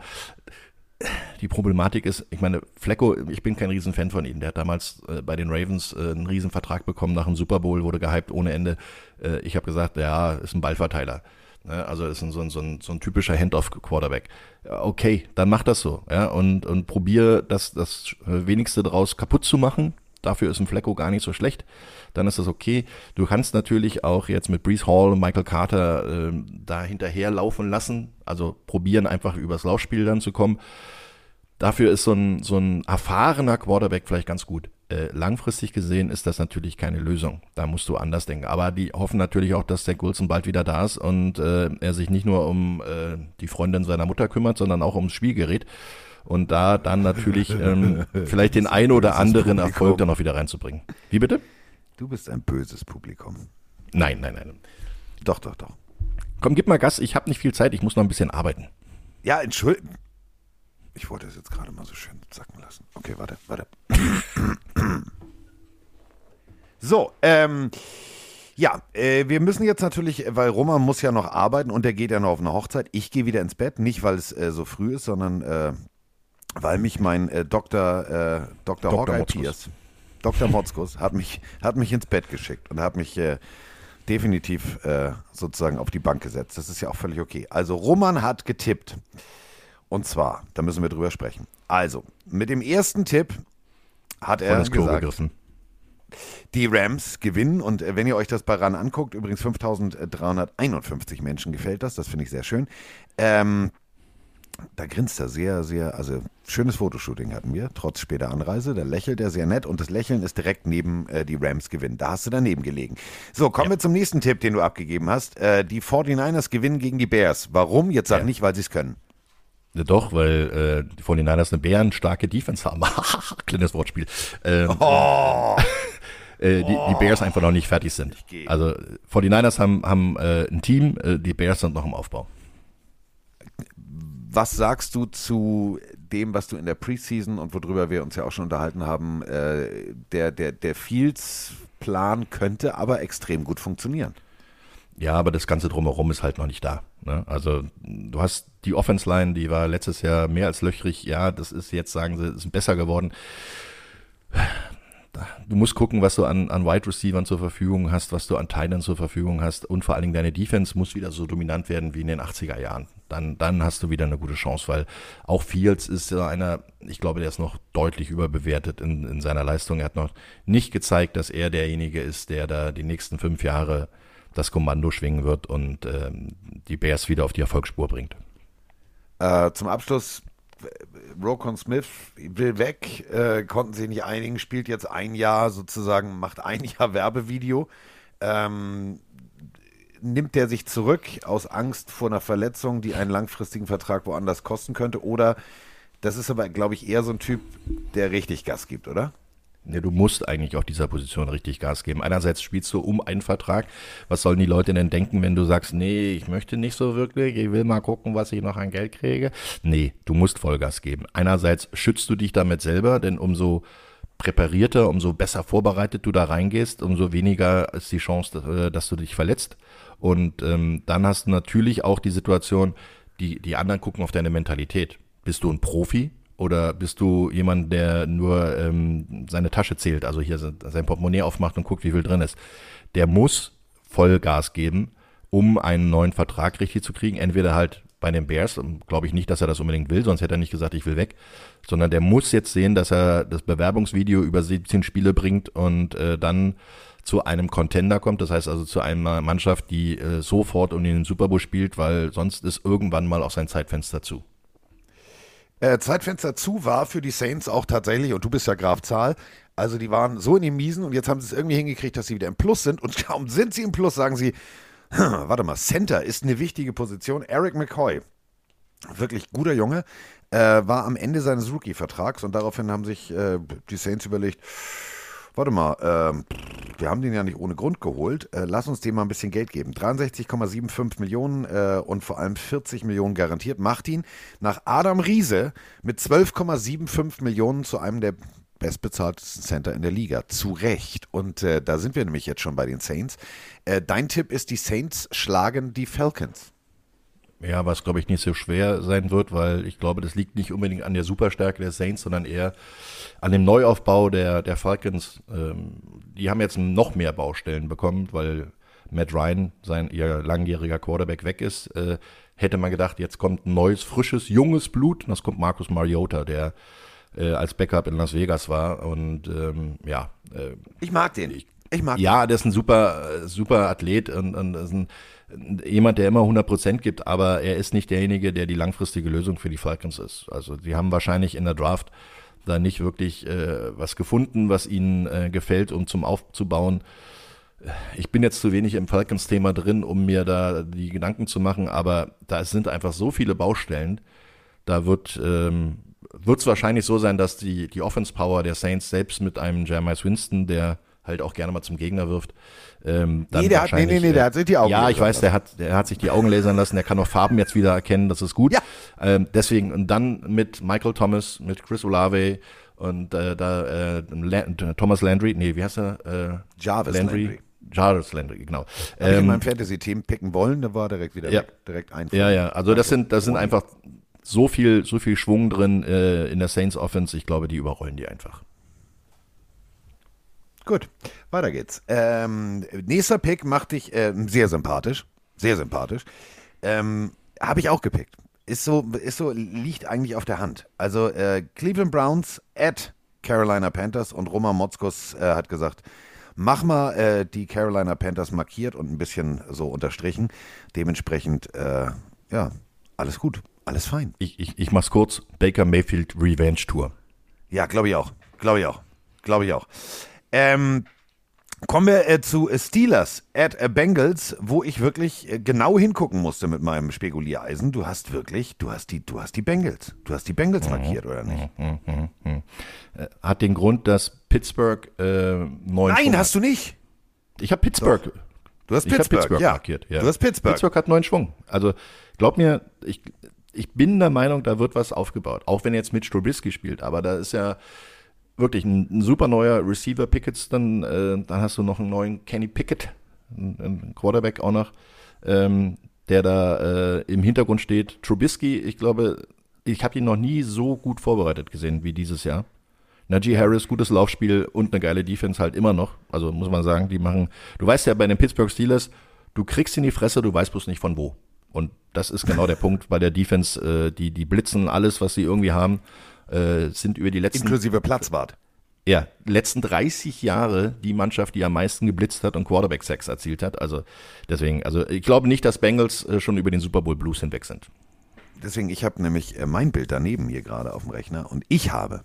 D: die Problematik ist, ich meine, Flecko, ich bin kein Riesenfan von ihm. Der hat damals äh, bei den Ravens äh, einen Riesenvertrag bekommen nach dem Super Bowl, wurde gehypt ohne Ende. Äh, ich habe gesagt, ja, ist ein Ballverteiler. Ne? Also ist ein, so, ein, so, ein, so ein typischer Hand-off-Quarterback. Okay, dann mach das so, ja, und, und probier das, das Wenigste daraus kaputt zu machen. Dafür ist ein Flecko gar nicht so schlecht. Dann ist das okay. Du kannst natürlich auch jetzt mit Brees Hall und Michael Carter äh, da hinterher laufen lassen. Also probieren einfach übers Laufspiel dann zu kommen. Dafür ist so ein, so ein erfahrener Quarterback vielleicht ganz gut. Äh, langfristig gesehen ist das natürlich keine Lösung. Da musst du anders denken. Aber die hoffen natürlich auch, dass der Wilson bald wieder da ist und äh, er sich nicht nur um äh, die Freundin seiner Mutter kümmert, sondern auch ums Spielgerät. Und da dann natürlich ähm, vielleicht den ein oder anderen Erfolg dann noch wieder reinzubringen. Wie bitte?
B: Du bist ein böses Publikum.
D: Nein, nein, nein.
B: Doch, doch, doch.
D: Komm, gib mal Gas. Ich habe nicht viel Zeit. Ich muss noch ein bisschen arbeiten.
B: Ja, entschuldigung. Ich wollte es jetzt gerade mal so schön sacken lassen. Okay, warte, warte. So, ähm, ja, äh, wir müssen jetzt natürlich, weil Roman muss ja noch arbeiten und der geht ja noch auf eine Hochzeit. Ich gehe wieder ins Bett, nicht weil es äh, so früh ist, sondern äh, weil mich mein äh, Dr. Äh, Dr.
D: Dr.
B: Hawkeye. Pierce, Dr. Motzkus, hat mich, hat mich ins Bett geschickt und hat mich äh, definitiv äh, sozusagen auf die Bank gesetzt. Das ist ja auch völlig okay. Also Roman hat getippt. Und zwar, da müssen wir drüber sprechen. Also, mit dem ersten Tipp hat er gesagt,
D: gegriffen.
B: die Rams gewinnen und äh, wenn ihr euch das bei RAN anguckt, übrigens 5351 Menschen gefällt das, das finde ich sehr schön. Ähm, da grinst er sehr, sehr, also schönes Fotoshooting hatten wir, trotz später Anreise. Da lächelt er sehr nett und das Lächeln ist direkt neben äh, die Rams gewinnen. Da hast du daneben gelegen. So, kommen wir zum nächsten Tipp, den du abgegeben hast. Äh, die 49ers gewinnen gegen die Bears. Warum? Jetzt sag
D: Ja.
B: nicht, weil sie es können.
D: Ja, doch, weil äh, die 49ers eine bärenstarke Defense haben. Kleines Wortspiel. Ähm,
B: Oh.
D: äh, die, die Bears einfach noch nicht fertig sind. Also 49ers haben, haben äh, ein Team, äh, die Bears sind noch im Aufbau.
B: Was sagst du zu dem, was du in der Preseason und worüber wir uns ja auch schon unterhalten haben, äh, der, der, der Fields-Plan könnte aber extrem gut funktionieren.
D: Ja, aber das Ganze drumherum ist halt noch nicht da. Ne? Also du hast die Offense-Line, die war letztes Jahr mehr als löchrig. Ja, das ist jetzt, sagen sie, ist besser geworden. Du musst gucken, was du an, an Wide Receivern zur Verfügung hast, was du an Titans zur Verfügung hast und vor allen Dingen deine Defense muss wieder so dominant werden wie in den 80er Jahren. Dann, dann hast du wieder eine gute Chance, weil auch Fields ist ja einer, ich glaube, der ist noch deutlich überbewertet in, in seiner Leistung. Er hat noch nicht gezeigt, dass er derjenige ist, der da die nächsten fünf Jahre das Kommando schwingen wird und ähm, die Bears wieder auf die Erfolgsspur bringt.
B: Äh, zum Abschluss, Rokon Smith will weg, äh, konnten sich nicht einigen, spielt jetzt ein Jahr sozusagen, macht ein Jahr Werbevideo. Ähm, nimmt der sich zurück aus Angst vor einer Verletzung, die einen langfristigen Vertrag woanders kosten könnte? Oder das ist aber, glaube ich, eher so ein Typ, der richtig Gas gibt, oder?
D: Ja, du musst eigentlich auf dieser Position richtig Gas geben. Einerseits spielst du um einen Vertrag. Was sollen die Leute denn denken, wenn du sagst, nee, ich möchte nicht so wirklich, ich will mal gucken, was ich noch an Geld kriege? Nee, du musst Vollgas geben. Einerseits schützt du dich damit selber, denn umso präparierter, umso besser vorbereitet du da reingehst, umso weniger ist die Chance, äh, dass du dich verletzt. Und ähm, dann hast du natürlich auch die Situation, die, die anderen gucken auf deine Mentalität. Bist du ein Profi? Oder bist du jemand, der nur ähm, seine Tasche zählt, also hier sein Portemonnaie aufmacht und guckt, wie viel drin ist? Der muss Vollgas geben, um einen neuen Vertrag richtig zu kriegen. Entweder halt bei den Bears, glaube ich nicht, dass er das unbedingt will, sonst hätte er nicht gesagt, ich will weg, sondern der muss jetzt sehen, dass er das Bewerbungsvideo über 17 Spiele bringt und äh, dann zu einem Contender kommt, das heißt also zu einer Mannschaft, die äh, sofort um den Super Bowl spielt, weil sonst ist irgendwann mal auch sein Zeitfenster zu.
B: Äh, Zeitfenster zu war für die Saints auch tatsächlich, und du bist ja Graf Zahl, also die waren so in den Miesen und jetzt haben sie es irgendwie hingekriegt, dass sie wieder im Plus sind und kaum sind sie im Plus, sagen sie, warte mal, Center ist eine wichtige Position. Eric McCoy, wirklich guter Junge, äh, war am Ende seines Rookie-Vertrags und daraufhin haben sich äh, die Saints überlegt, warte mal, ähm, wir haben den ja nicht ohne Grund geholt. Äh, lass uns dem mal ein bisschen Geld geben. 63,75 Millionen äh, und vor allem 40 Millionen garantiert. Macht ihn nach Adam Riese mit 12,75 Millionen zu einem der bestbezahltesten Center in der Liga. Zu Recht. Und äh, da sind wir nämlich jetzt schon bei den Saints. Äh, dein Tipp ist, die Saints schlagen die Falcons.
D: Ja, was glaube ich nicht so schwer sein wird, weil ich glaube, das liegt nicht unbedingt an der Superstärke der Saints, sondern eher an dem Neuaufbau der, der Falcons. Ähm, die haben jetzt noch mehr Baustellen bekommen, weil Matt Ryan, sein ihr langjähriger Quarterback, weg ist. Äh, hätte man gedacht, jetzt kommt ein neues, frisches, junges Blut. Und das kommt Marcus Mariota, der äh, als Backup in Las Vegas war. Und ähm, ja. Äh,
B: Ich mag den. Ich, ich mag
D: ja, der ist ein super, super Athlet und, und ist ein, jemand, der immer 100% gibt, aber er ist nicht derjenige, der die langfristige Lösung für die Falcons ist. Also die haben wahrscheinlich in der Draft da nicht wirklich äh, was gefunden, was ihnen äh, gefällt, um zum Aufzubauen. Ich bin jetzt zu wenig im Falcons-Thema drin, um mir da die Gedanken zu machen, aber da sind einfach so viele Baustellen. Da wird ähm, es wahrscheinlich so sein, dass die, die Offense-Power der Saints selbst mit einem Jeremiah Winston, der halt auch gerne mal zum Gegner wirft. Ähm,
B: Nee, der hat- nee, nee, nee, der hat sich die Augen
D: Ja, ich weiß, der hat, der hat sich die Augen lasern lassen, der kann auch Farben jetzt wieder erkennen, das ist gut.
B: Ja.
D: Ähm, deswegen, und dann mit Michael Thomas, mit Chris Olave und äh, da äh, Thomas Landry, nee, wie heißt er? Äh,
B: Jarvis Landry.
D: Jarvis Landry, genau.
B: Hab ich in
D: Ähm,
B: meinem Fantasy-Team picken wollen, da war direkt wieder
D: Ja.
B: weg, direkt ein.
D: ja, ja, also das sind, das sind einfach so viel, so viel Schwung drin äh, in der Saints Offense, ich glaube, die überrollen die einfach.
B: Gut, weiter geht's. Ähm, nächster Pick macht dich ähm, sehr sympathisch. Sehr sympathisch. Ähm, Habe ich auch gepickt. Ist so, ist so, liegt eigentlich auf der Hand. Also äh, Cleveland Browns at Carolina Panthers und Roman Motzkos äh, hat gesagt, mach mal äh, die Carolina Panthers markiert und ein bisschen so unterstrichen. Dementsprechend, äh, ja, alles gut, alles fein.
D: Ich, ich, ich mach's kurz, Baker Mayfield Revenge Tour.
B: Ja, glaube ich auch. Glaube ich auch. Glaube ich auch. Ähm, kommen wir äh, zu Steelers at äh, Bengals, wo ich wirklich äh, genau hingucken musste mit meinem Spekuliereisen. Du hast wirklich, du hast die, du hast die Bengals. Du hast die Bengals markiert, oder nicht?
D: Hat den Grund, dass Pittsburgh äh, neun
B: Nein,
D: Schwung
B: hast du nicht.
D: hat. Ich habe Pittsburgh.
B: Du hast Pittsburgh,
D: Pittsburgh
B: ja.
D: markiert. Ja.
B: Du hast Pittsburgh.
D: Pittsburgh hat neuen Schwung. Also glaub mir, ich, ich bin der Meinung, da wird was aufgebaut. Auch wenn jetzt mit Strubisky spielt, aber da ist ja wirklich ein, ein super neuer Receiver Pickets, dann, äh, dann hast du noch einen neuen Kenny Pickett, einen, einen Quarterback auch noch, ähm, der da äh, im Hintergrund steht. Trubisky, ich glaube, ich habe ihn noch nie so gut vorbereitet gesehen wie dieses Jahr. Najee Harris, gutes Laufspiel und eine geile Defense halt immer noch. Also muss man sagen, die machen, du weißt ja bei den Pittsburgh Steelers, du kriegst in die Fresse, du weißt bloß nicht von wo. Und das ist genau der Punkt bei der Defense, äh, die, die blitzen alles, was sie irgendwie haben, äh, sind über die letzten,
B: Inklusive Platzwart.
D: ja, letzten 30 Jahre die Mannschaft, die am meisten geblitzt hat und Quarterback-Sex erzielt hat. Also deswegen, also ich glaube nicht, dass Bengals äh, schon über den Super Bowl Blues hinweg sind.
B: Deswegen, ich habe nämlich äh, mein Bild daneben hier gerade auf dem Rechner und ich habe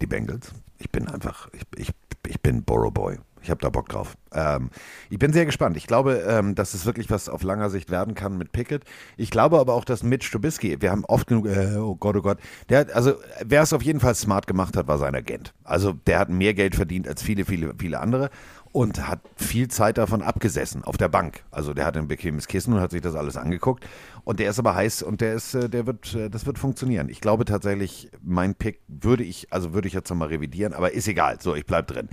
B: die Bengals. Ich bin einfach, ich, ich, ich bin Borough Boy. Ich habe da Bock drauf. Ähm, ich bin sehr gespannt. Ich glaube, ähm, dass es wirklich was auf langer Sicht werden kann mit Pickett. Ich glaube aber auch, dass Mitch Trubisky, wir haben oft genug, äh, oh Gott, oh Gott, der also wer es auf jeden Fall smart gemacht hat, war sein Agent. Also der hat mehr Geld verdient als viele, viele, viele andere und hat viel Zeit davon abgesessen auf der Bank. Also der hat ein bequemes Kissen und hat sich das alles angeguckt. Und der ist aber heiß und der ist, äh, der wird, äh, das wird funktionieren. Ich glaube tatsächlich, mein Pick würde ich, also würde ich jetzt nochmal revidieren, aber ist egal. So, ich bleib drin.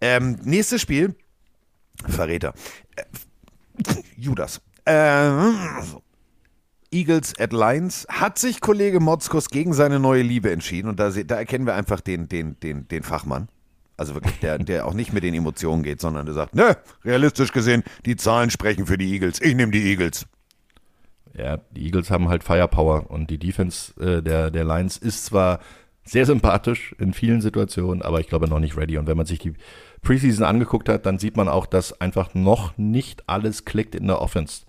B: Ähm, nächstes Spiel. Verräter. Äh, Judas. Ähm, Eagles at Lions. Hat sich Kollege Motzkos gegen seine neue Liebe entschieden und da, da erkennen wir einfach den, den, den, den Fachmann. Also wirklich, der, der auch nicht mit den Emotionen geht, sondern der sagt, ne, realistisch gesehen, die Zahlen sprechen für die Eagles. Ich nehme die Eagles.
D: Ja, die Eagles haben halt Firepower und die Defense äh, der, der Lions ist zwar sehr sympathisch in vielen Situationen, aber ich glaube noch nicht ready. Und wenn man sich die Preseason angeguckt hat, dann sieht man auch, dass einfach noch nicht alles klickt in der Offense.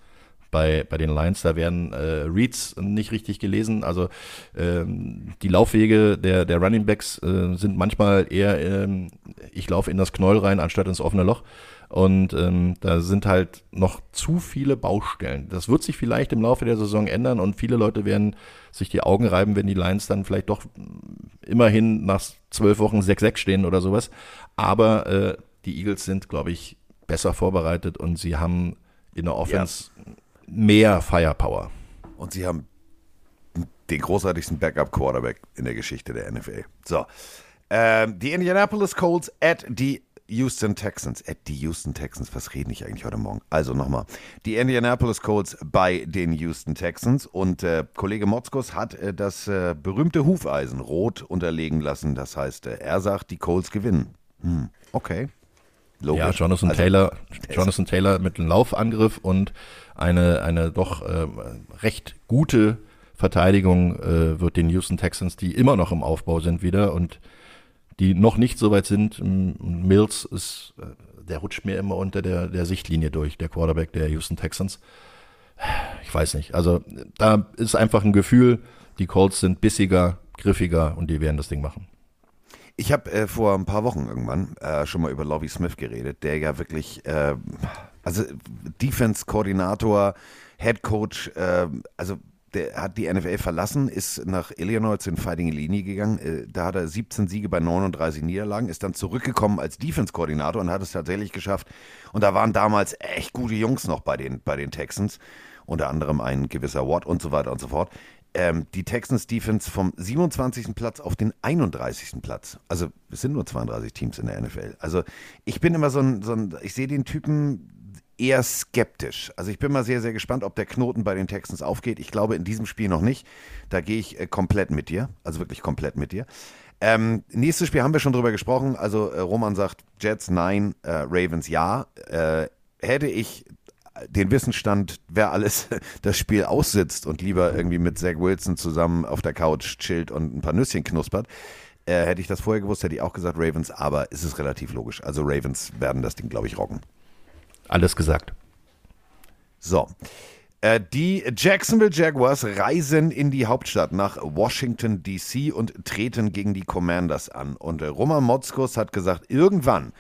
D: bei, bei den Lions. Da werden äh, Reads nicht richtig gelesen. Also ähm, die Laufwege der, der Running Backs äh, sind manchmal eher, ähm, ich laufe in das Knäuel rein, anstatt ins offene Loch. Und ähm, da sind halt noch zu viele Baustellen. Das wird sich vielleicht im Laufe der Saison ändern und viele Leute werden sich die Augen reiben, wenn die Lions dann vielleicht doch immerhin nach zwölf Wochen 6-6 stehen oder sowas. Aber äh, die Eagles sind, glaube ich, besser vorbereitet und sie haben in der Offense mehr Firepower.
B: Und sie haben den großartigsten Backup-Quarterback in der Geschichte der NFL. So. Ähm, die Indianapolis Colts at die Houston Texans. At die Houston Texans. Was rede ich eigentlich heute Morgen? Also nochmal. Die Indianapolis Colts bei den Houston Texans. Und äh, Kollege Motzkos hat äh, das äh, berühmte Hufeisen rot unterlegen lassen. Das heißt, äh, er sagt, die Colts gewinnen. Hm, okay. Logisch.
D: Ja, Jonathan
B: Also,
D: Taylor, Jonathan Taylor mit einem Laufangriff und eine, eine doch äh, recht gute Verteidigung äh, wird den Houston Texans, die immer noch im Aufbau sind wieder und die noch nicht so weit sind. Mills ist, äh, der rutscht mir immer unter der, der Sichtlinie durch, der Quarterback der Houston Texans. Ich weiß nicht. Also da ist einfach ein Gefühl, die Colts sind bissiger, griffiger und die werden das Ding machen.
B: Ich habe äh, vor ein paar Wochen irgendwann äh, schon mal über Lovie Smith geredet, der ja wirklich, äh, also Defense-Koordinator, Head Coach, äh, also der hat die NFL verlassen, ist nach Illinois zu den Fighting Illini gegangen. Äh, da hat er 17 Siege bei 39 Niederlagen, ist dann zurückgekommen als Defense-Koordinator und hat es tatsächlich geschafft. Und da waren damals echt gute Jungs noch bei den, bei den Texans, unter anderem ein gewisser Watt und so weiter und so fort ähm, die Texans Defense vom 27. Platz auf den 31. Platz. Also es sind nur 32 Teams in der NFL. Also ich bin immer so ein, so ein ich sehe den Typen eher skeptisch. Also ich bin mal sehr, sehr gespannt, ob der Knoten bei den Texans aufgeht. Ich glaube in diesem Spiel noch nicht. Da gehe ich äh, komplett mit dir. Also wirklich komplett mit dir. Ähm, nächstes Spiel haben wir schon drüber gesprochen. Also äh, Roman sagt Jets nein, äh, Ravens ja. Äh, hätte ich den Wissensstand, wer alles das Spiel aussitzt und lieber irgendwie mit Zach Wilson zusammen auf der Couch chillt und ein paar Nüsschen knuspert. Äh, hätte ich das vorher gewusst, hätte ich auch gesagt Ravens, aber es ist relativ logisch. Also Ravens werden das Ding, glaube ich, rocken.
D: Alles gesagt.
B: So. Äh, Die Jacksonville Jaguars reisen in die Hauptstadt nach Washington, D.C. und treten gegen die Commanders an. Und äh, Roman Motzkos hat gesagt, irgendwann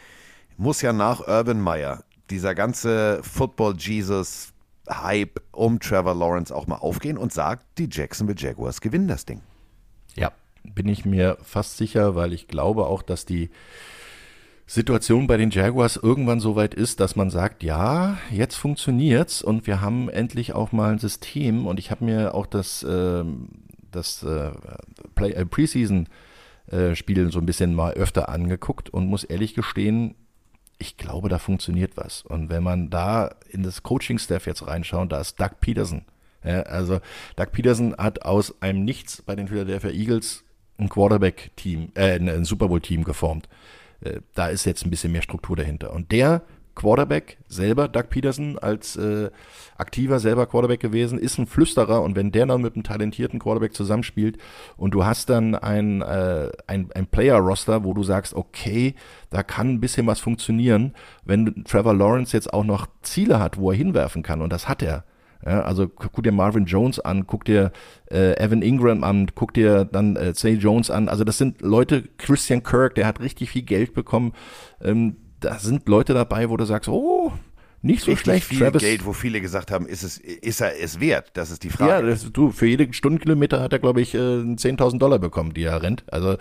B: muss ja nach Urban Meyer dieser ganze Football-Jesus-Hype um Trevor Lawrence auch mal aufgehen und sagt, die Jacksonville Jaguars gewinnen das Ding.
D: Ja, bin ich mir fast sicher, weil ich glaube auch, dass die Situation bei den Jaguars irgendwann so weit ist, dass man sagt, ja, jetzt funktioniert's und wir haben endlich auch mal ein System und ich habe mir auch das, ähm, das äh, äh, Preseason äh, so ein bisschen mal öfter angeguckt und muss ehrlich gestehen, ich glaube, da funktioniert was. Und wenn man da in das Coaching-Staff jetzt reinschaut, da ist Doug Peterson. Ja, also Doug Peterson hat aus einem Nichts bei den Philadelphia Eagles ein Quarterback-Team, äh, ein Super Bowl-Team geformt. Äh, da ist jetzt ein bisschen mehr Struktur dahinter. Und der Quarterback selber, Doug Peterson, als äh, aktiver selber Quarterback gewesen, ist ein Flüsterer und wenn der dann mit einem talentierten Quarterback zusammenspielt und du hast dann ein, äh, ein, ein Player-Roster, wo du sagst, okay, da kann ein bisschen was funktionieren, wenn Trevor Lawrence jetzt auch noch Ziele hat, wo er hinwerfen kann und das hat er. Ja, also guck dir Marvin Jones an, guck dir äh, Evan Ingram an, guck dir dann äh, Zay Jones an. Also das sind Leute, Christian Kirk, der hat richtig viel Geld bekommen. Ähm, da sind Leute dabei, wo du sagst, oh, nicht so schlecht.
B: viel
D: Travis,
B: Geld, wo viele gesagt haben, ist, es, ist er es wert? Das ist die Frage.
D: ja, das, du, für jede Stundenkilometer hat er, glaube ich, äh, 10.000 Dollar bekommen, die er rennt. Also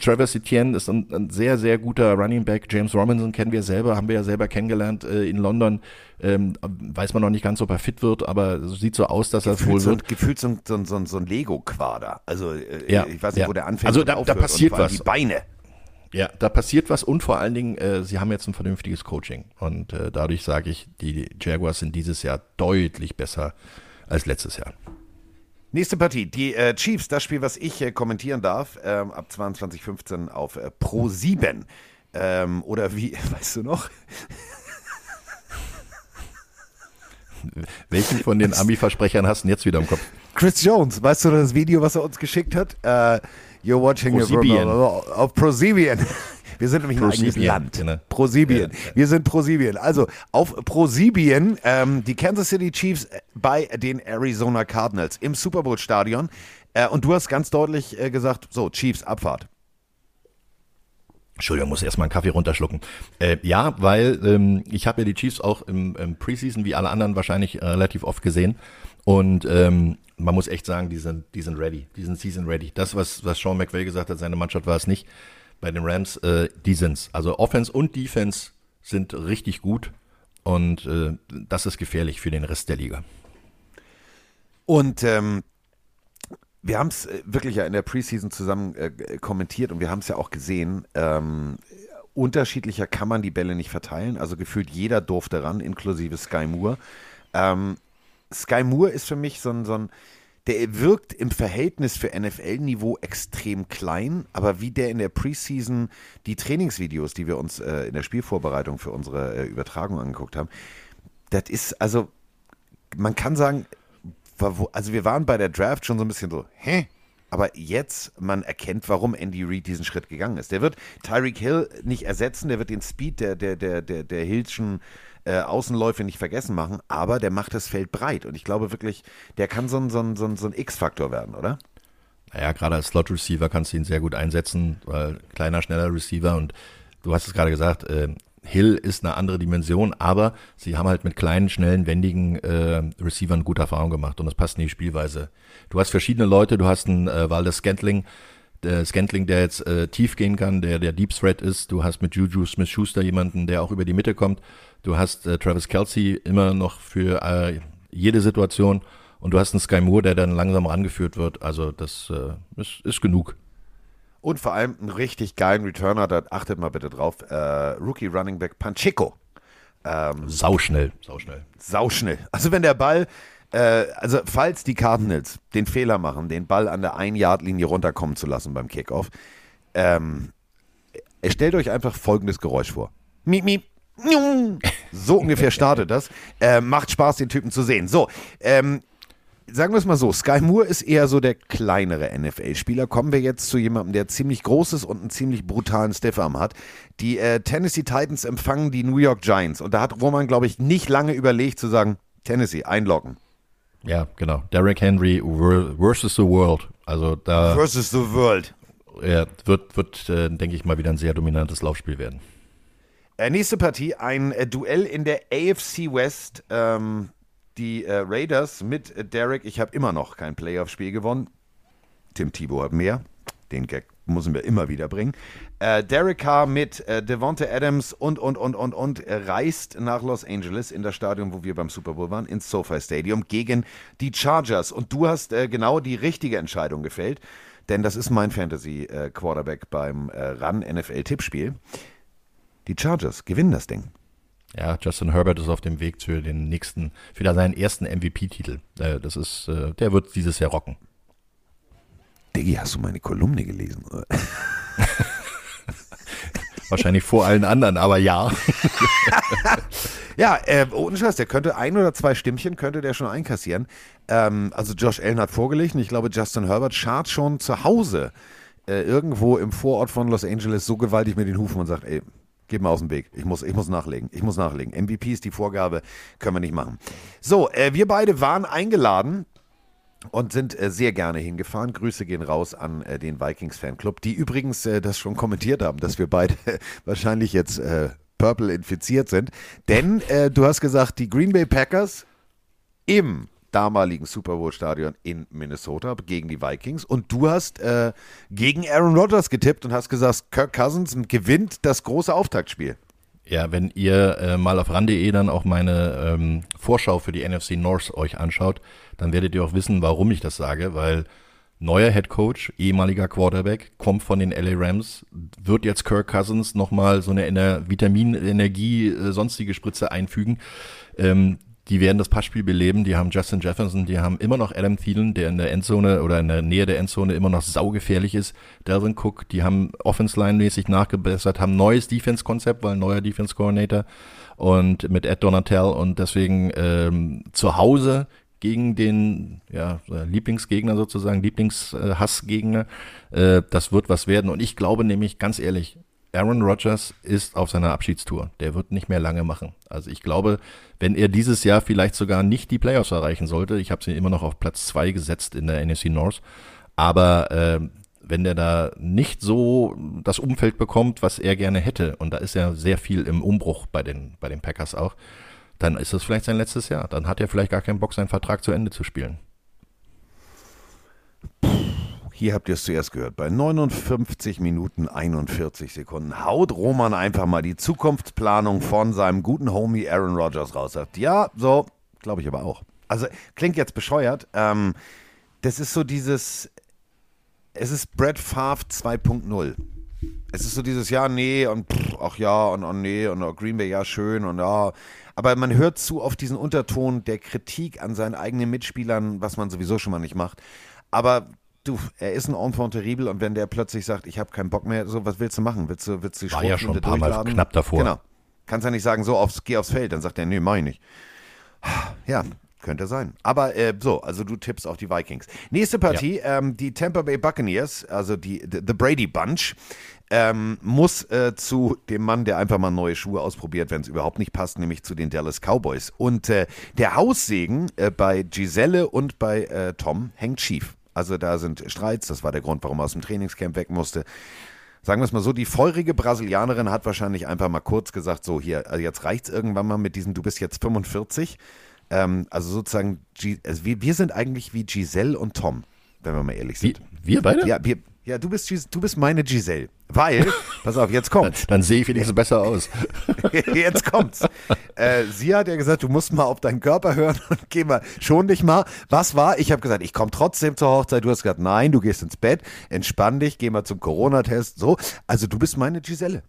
D: Travis Etienne ist ein, ein sehr, sehr guter Running Back. James Robinson kennen wir selber, haben wir ja selber kennengelernt äh, in London. Ähm, weiß man noch nicht ganz, ob er fit wird, aber sieht so aus, dass er es wohl
B: so,
D: wird.
B: gefühlt so, ein- so, so, ein- so ein Lego-Quader. Also äh,
D: Ja,
B: ich weiß nicht,
D: ja.
B: wo der anfängt.
D: Also da- da passiert was.
B: Die Beine.
D: Ja, da passiert was und vor allen Dingen, äh, sie haben jetzt ein vernünftiges Coaching. Und äh, dadurch sage ich, die Jaguars sind dieses Jahr deutlich besser als letztes Jahr.
B: Nächste Partie, die äh, Chiefs, das Spiel, was ich äh, kommentieren darf, ähm, ab 22.15 auf äh, Pro 7. Ähm, oder wie, weißt du noch?
D: Welchen von den Ami-Versprechern hast du denn jetzt wieder im Kopf?
B: Chris Jones, weißt du das Video, was er uns geschickt hat? Äh, you're watching
D: ProSieben.
B: Auf ProSieben. Wir sind nämlich ein eigenes Land.
D: genau.
B: ProSieben. Wir sind ProSieben. Also auf ProSieben ähm, die Kansas City Chiefs äh, bei den Arizona Cardinals im Super Bowl Stadion. Äh, und du hast ganz deutlich äh, gesagt, so, Chiefs, Abfahrt.
D: Entschuldigung, muss erstmal einen Kaffee runterschlucken. Äh, ja, weil ähm, ich habe ja die Chiefs auch im, im Preseason, wie alle anderen wahrscheinlich, äh, relativ oft gesehen. Und ähm, man muss echt sagen, die sind, die sind ready. Die sind season ready. Das, was, was Sean McVay gesagt hat, seine Mannschaft war es nicht. Bei den Rams, äh, die sind's. Also Offense und Defense sind richtig gut. Und äh, das ist gefährlich für den Rest der Liga.
B: Und ähm, wir haben es wirklich ja in der Preseason zusammen äh, kommentiert und wir haben es ja auch gesehen. Ähm, unterschiedlicher kann man die Bälle nicht verteilen. Also gefühlt jeder durfte ran, inklusive Sky Moore. Ähm, Sky Moore ist für mich so ein, so ein der wirkt im Verhältnis für NFL-Niveau extrem klein, aber wie der in der Preseason die Trainingsvideos, die wir uns äh, in der Spielvorbereitung für unsere äh, Übertragung angeguckt haben, das ist, also man kann sagen, also wir waren bei der Draft schon so ein bisschen so, hä? Aber jetzt, man erkennt, warum Andy Reid diesen Schritt gegangen ist. Der wird Tyreek Hill nicht ersetzen, der wird den Speed der, der, der, der, der Hillschen äh, Außenläufe nicht vergessen machen, aber der macht das Feld breit. Und ich glaube wirklich, der kann so ein, so ein, so ein, so ein X-Faktor werden, oder?
D: Naja, gerade als Slot-Receiver kannst du ihn sehr gut einsetzen, weil kleiner, schneller Receiver und du hast es gerade gesagt, äh, Hill ist eine andere Dimension, aber sie haben halt mit kleinen, schnellen, wendigen äh, Receivern gute Erfahrungen gemacht und das passt in die Spielweise. Du hast verschiedene Leute, du hast einen äh, Waldes Scantling, der Scantling, der jetzt äh, tief gehen kann, der der Deep Threat ist. Du hast mit Juju Smith-Schuster jemanden, der auch über die Mitte kommt. Du hast äh, Travis Kelsey immer noch für äh, jede Situation und du hast einen Sky Moore, der dann langsam rangeführt wird. Also das äh, ist, ist genug.
B: Und vor allem einen richtig geilen Returner, da achtet mal bitte drauf, äh, Rookie Running Back Panchico.
D: Sauschnell, sauschnell.
B: sauschnell. Also wenn der Ball, äh, also falls die Cardinals den Fehler machen, den Ball an der Ein-Yard-Linie runterkommen zu lassen beim Kickoff, ähm, stellt euch einfach folgendes Geräusch vor. Miep, miep. So ungefähr startet das. Äh, macht Spaß, den Typen zu sehen. So, ähm, sagen wir es mal so, Sky Moore ist eher so der kleinere NFL-Spieler. Kommen wir jetzt zu jemandem, der ziemlich groß ist und einen ziemlich brutalen Stiffarm hat. Die äh, Tennessee Titans empfangen die New York Giants. Und da hat Roman, glaube ich, nicht lange überlegt zu sagen, Tennessee, einloggen.
D: Ja, genau. Derrick Henry ver- versus the World. Also da
B: Versus the World.
D: ja, wird, wird äh, denke ich mal, wieder ein sehr dominantes Laufspiel werden.
B: Äh, nächste Partie, ein äh, Duell in der AFC West. Ähm, die äh, Raiders mit Derek. Ich habe immer noch kein Playoff-Spiel gewonnen. Tim Thibault hat mehr. Den Gag müssen wir immer wieder bringen. Äh, Derek Carr mit äh, Devonta Adams und, und, und, und, und reist nach Los Angeles in das Stadion, wo wir beim Super Bowl waren, ins SoFi Stadium gegen die Chargers. Und du hast äh, genau die richtige Entscheidung gefällt, denn das ist mein Fantasy-Quarterback beim RAN-NFL-Tippspiel. Die Chargers gewinnen das Ding.
D: Ja, Justin Herbert ist auf dem Weg für den nächsten, für seinen ersten MVP-Titel. Äh, das ist, äh, der wird dieses Jahr rocken.
B: Diggi, hast du meine Kolumne gelesen?
D: Wahrscheinlich vor allen anderen, aber ja.
B: Ja, äh, ohne Scheiß, der könnte ein oder zwei Stimmchen könnte der schon einkassieren. Ähm, also Josh Allen hat vorgelegt und ich glaube, Justin Herbert schart schon zu Hause äh, irgendwo im Vorort von Los Angeles so gewaltig mit den Hufen und sagt, ey, geh mal aus dem Weg. Ich muss, ich muss nachlegen. Ich muss nachlegen. MVP ist die Vorgabe, können wir nicht machen. So, äh, wir beide waren eingeladen und sind äh, sehr gerne hingefahren. Grüße gehen raus an äh, den Vikings Fanclub, die übrigens äh, das schon kommentiert haben, dass wir beide wahrscheinlich jetzt äh, Purple infiziert sind. Denn äh, du hast gesagt, die Green Bay Packers im damaligen Super Bowl Stadion in Minnesota gegen die Vikings und du hast äh, gegen Aaron Rodgers getippt und hast gesagt, Kirk Cousins gewinnt das große Auftaktspiel.
D: Ja, wenn ihr äh, mal auf ran.de dann auch meine ähm, Vorschau für die NFC North euch anschaut, dann werdet ihr auch wissen, warum ich das sage, weil neuer Head Coach, ehemaliger Quarterback, kommt von den LA Rams, wird jetzt Kirk Cousins nochmal so eine Ener Vitamin, Energie, äh, sonstige Spritze einfügen. Ähm, die werden das Passspiel beleben, die haben Justin Jefferson, die haben immer noch Adam Thielen, der in der Endzone oder in der Nähe der Endzone immer noch saugefährlich ist. Delvin Cook, die haben Offense-Line-mäßig nachgebessert, haben neues Defense-Konzept, weil neuer Defense-Coordinator und mit Ed Donatel und deswegen ähm, zu Hause gegen den ja, Lieblingsgegner sozusagen, Lieblingshassgegner, äh, das wird was werden. Und ich glaube nämlich, ganz ehrlich, Aaron Rodgers ist auf seiner Abschiedstour. Der wird nicht mehr lange machen. Also ich glaube, wenn er dieses Jahr vielleicht sogar nicht die Playoffs erreichen sollte, ich habe sie immer noch auf Platz zwei gesetzt in der NFC North, aber äh, wenn der da nicht so das Umfeld bekommt, was er gerne hätte, und da ist ja sehr viel im Umbruch bei den, bei den Packers auch, dann ist das vielleicht sein letztes Jahr. Dann hat er vielleicht gar keinen Bock, seinen Vertrag zu Ende zu spielen.
B: Hier habt ihr es zuerst gehört. Bei 59 Minuten 41 Sekunden haut Roman einfach mal die Zukunftsplanung von seinem guten Homie Aaron Rodgers raus. Sagt, ja, so, glaube ich aber auch. Also klingt jetzt bescheuert. Ähm, das ist so dieses, es ist Brett Favre 2.0. Es ist so dieses Ja, nee und pff, ach ja und oh nee und oh, Green Bay ja schön und ja. Aber man hört zu auf diesen Unterton der Kritik an seinen eigenen Mitspielern, was man sowieso schon mal nicht macht. Aber du, er ist ein Enfant terrible und wenn der plötzlich sagt, ich habe keinen Bock mehr, so was willst du machen? Willst du, willst du die
D: War ja schon ein paar Mal knapp davor.
B: Genau. Kannst ja nicht sagen, so aufs, geh aufs Feld, dann sagt er, nee, mach ich nicht. Ja, könnte sein. Aber äh, so, also du tippst auf die Vikings. Nächste Partie, ähm, die Tampa Bay Buccaneers, also die The, the Brady Bunch, ähm, muss äh, zu dem Mann, der einfach mal neue Schuhe ausprobiert, wenn es überhaupt nicht passt, nämlich zu den Dallas Cowboys. Und äh, der Haussegen äh, bei Giselle und bei äh, Tom hängt schief. Also da sind Streits, das war der Grund, warum er aus dem Trainingscamp weg musste. Sagen wir es mal so, die feurige Brasilianerin hat wahrscheinlich einfach mal kurz gesagt, so hier, also jetzt reicht's irgendwann mal mit diesem, du bist jetzt 45. Ähm, also sozusagen, also wir, wir sind eigentlich wie Giselle und Tom, wenn wir mal ehrlich
D: Wie,
B: sind.
D: wir beide?
B: Ja, wir, ja du, bist, Gis- du bist meine Giselle. Weil, pass auf, jetzt kommt's.
D: Dann sehe ich wenigstens besser aus.
B: Jetzt kommt's. Äh, sie hat ja gesagt, du musst mal auf deinen Körper hören und geh mal, schon dich mal. Was war? Ich habe gesagt, ich komme trotzdem zur Hochzeit. Du hast gesagt, nein, du gehst ins Bett, entspann dich, geh mal zum Corona-Test. So, also du bist meine Giselle.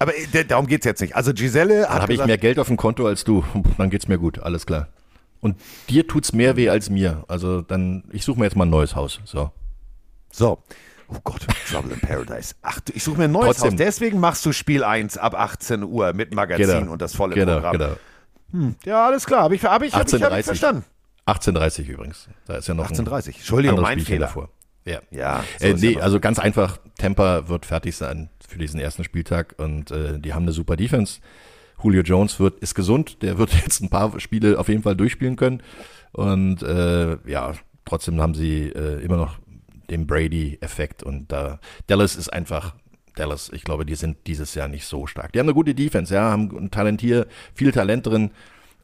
B: Aber äh, darum geht's jetzt nicht. Also Giselle
D: Dann
B: hat
D: habe ich mehr Geld auf dem Konto als du. Dann geht's mir gut, alles klar. Und dir tut's mehr weh als mir. Also dann, ich suche mir jetzt mal ein neues Haus. So.
B: so. Oh Gott, Trouble in Paradise. Ach, du, ich suche mir ein neues
D: Trotzdem.
B: Haus. Deswegen machst du Spiel 1 ab 18 Uhr mit Magazin
D: Genau.
B: und das volle
D: Genau,
B: Programm.
D: genau.
B: Ja, alles klar. Habe ich, hab ich, hab ich, hab ich
D: 18:30.
B: verstanden.
D: 18.30 übrigens. Da ist ja noch
B: 18:30.
D: ein
B: Entschuldigung, mein
D: Spielchen
B: Fehler.
D: davor. Ja.
B: Ja, so
D: äh, nee,
B: ja
D: also ganz einfach, Tampa wird fertig sein für diesen ersten Spieltag und äh, die haben eine super Defense. Julio Jones wird, ist gesund, der wird jetzt ein paar Spiele auf jeden Fall durchspielen können. Und äh, ja, trotzdem haben sie äh, immer noch den Brady-Effekt und da Dallas ist einfach. Dallas, ich glaube, die sind dieses Jahr nicht so stark. Die haben eine gute Defense, ja, haben ein Talentier, viel Talent drin,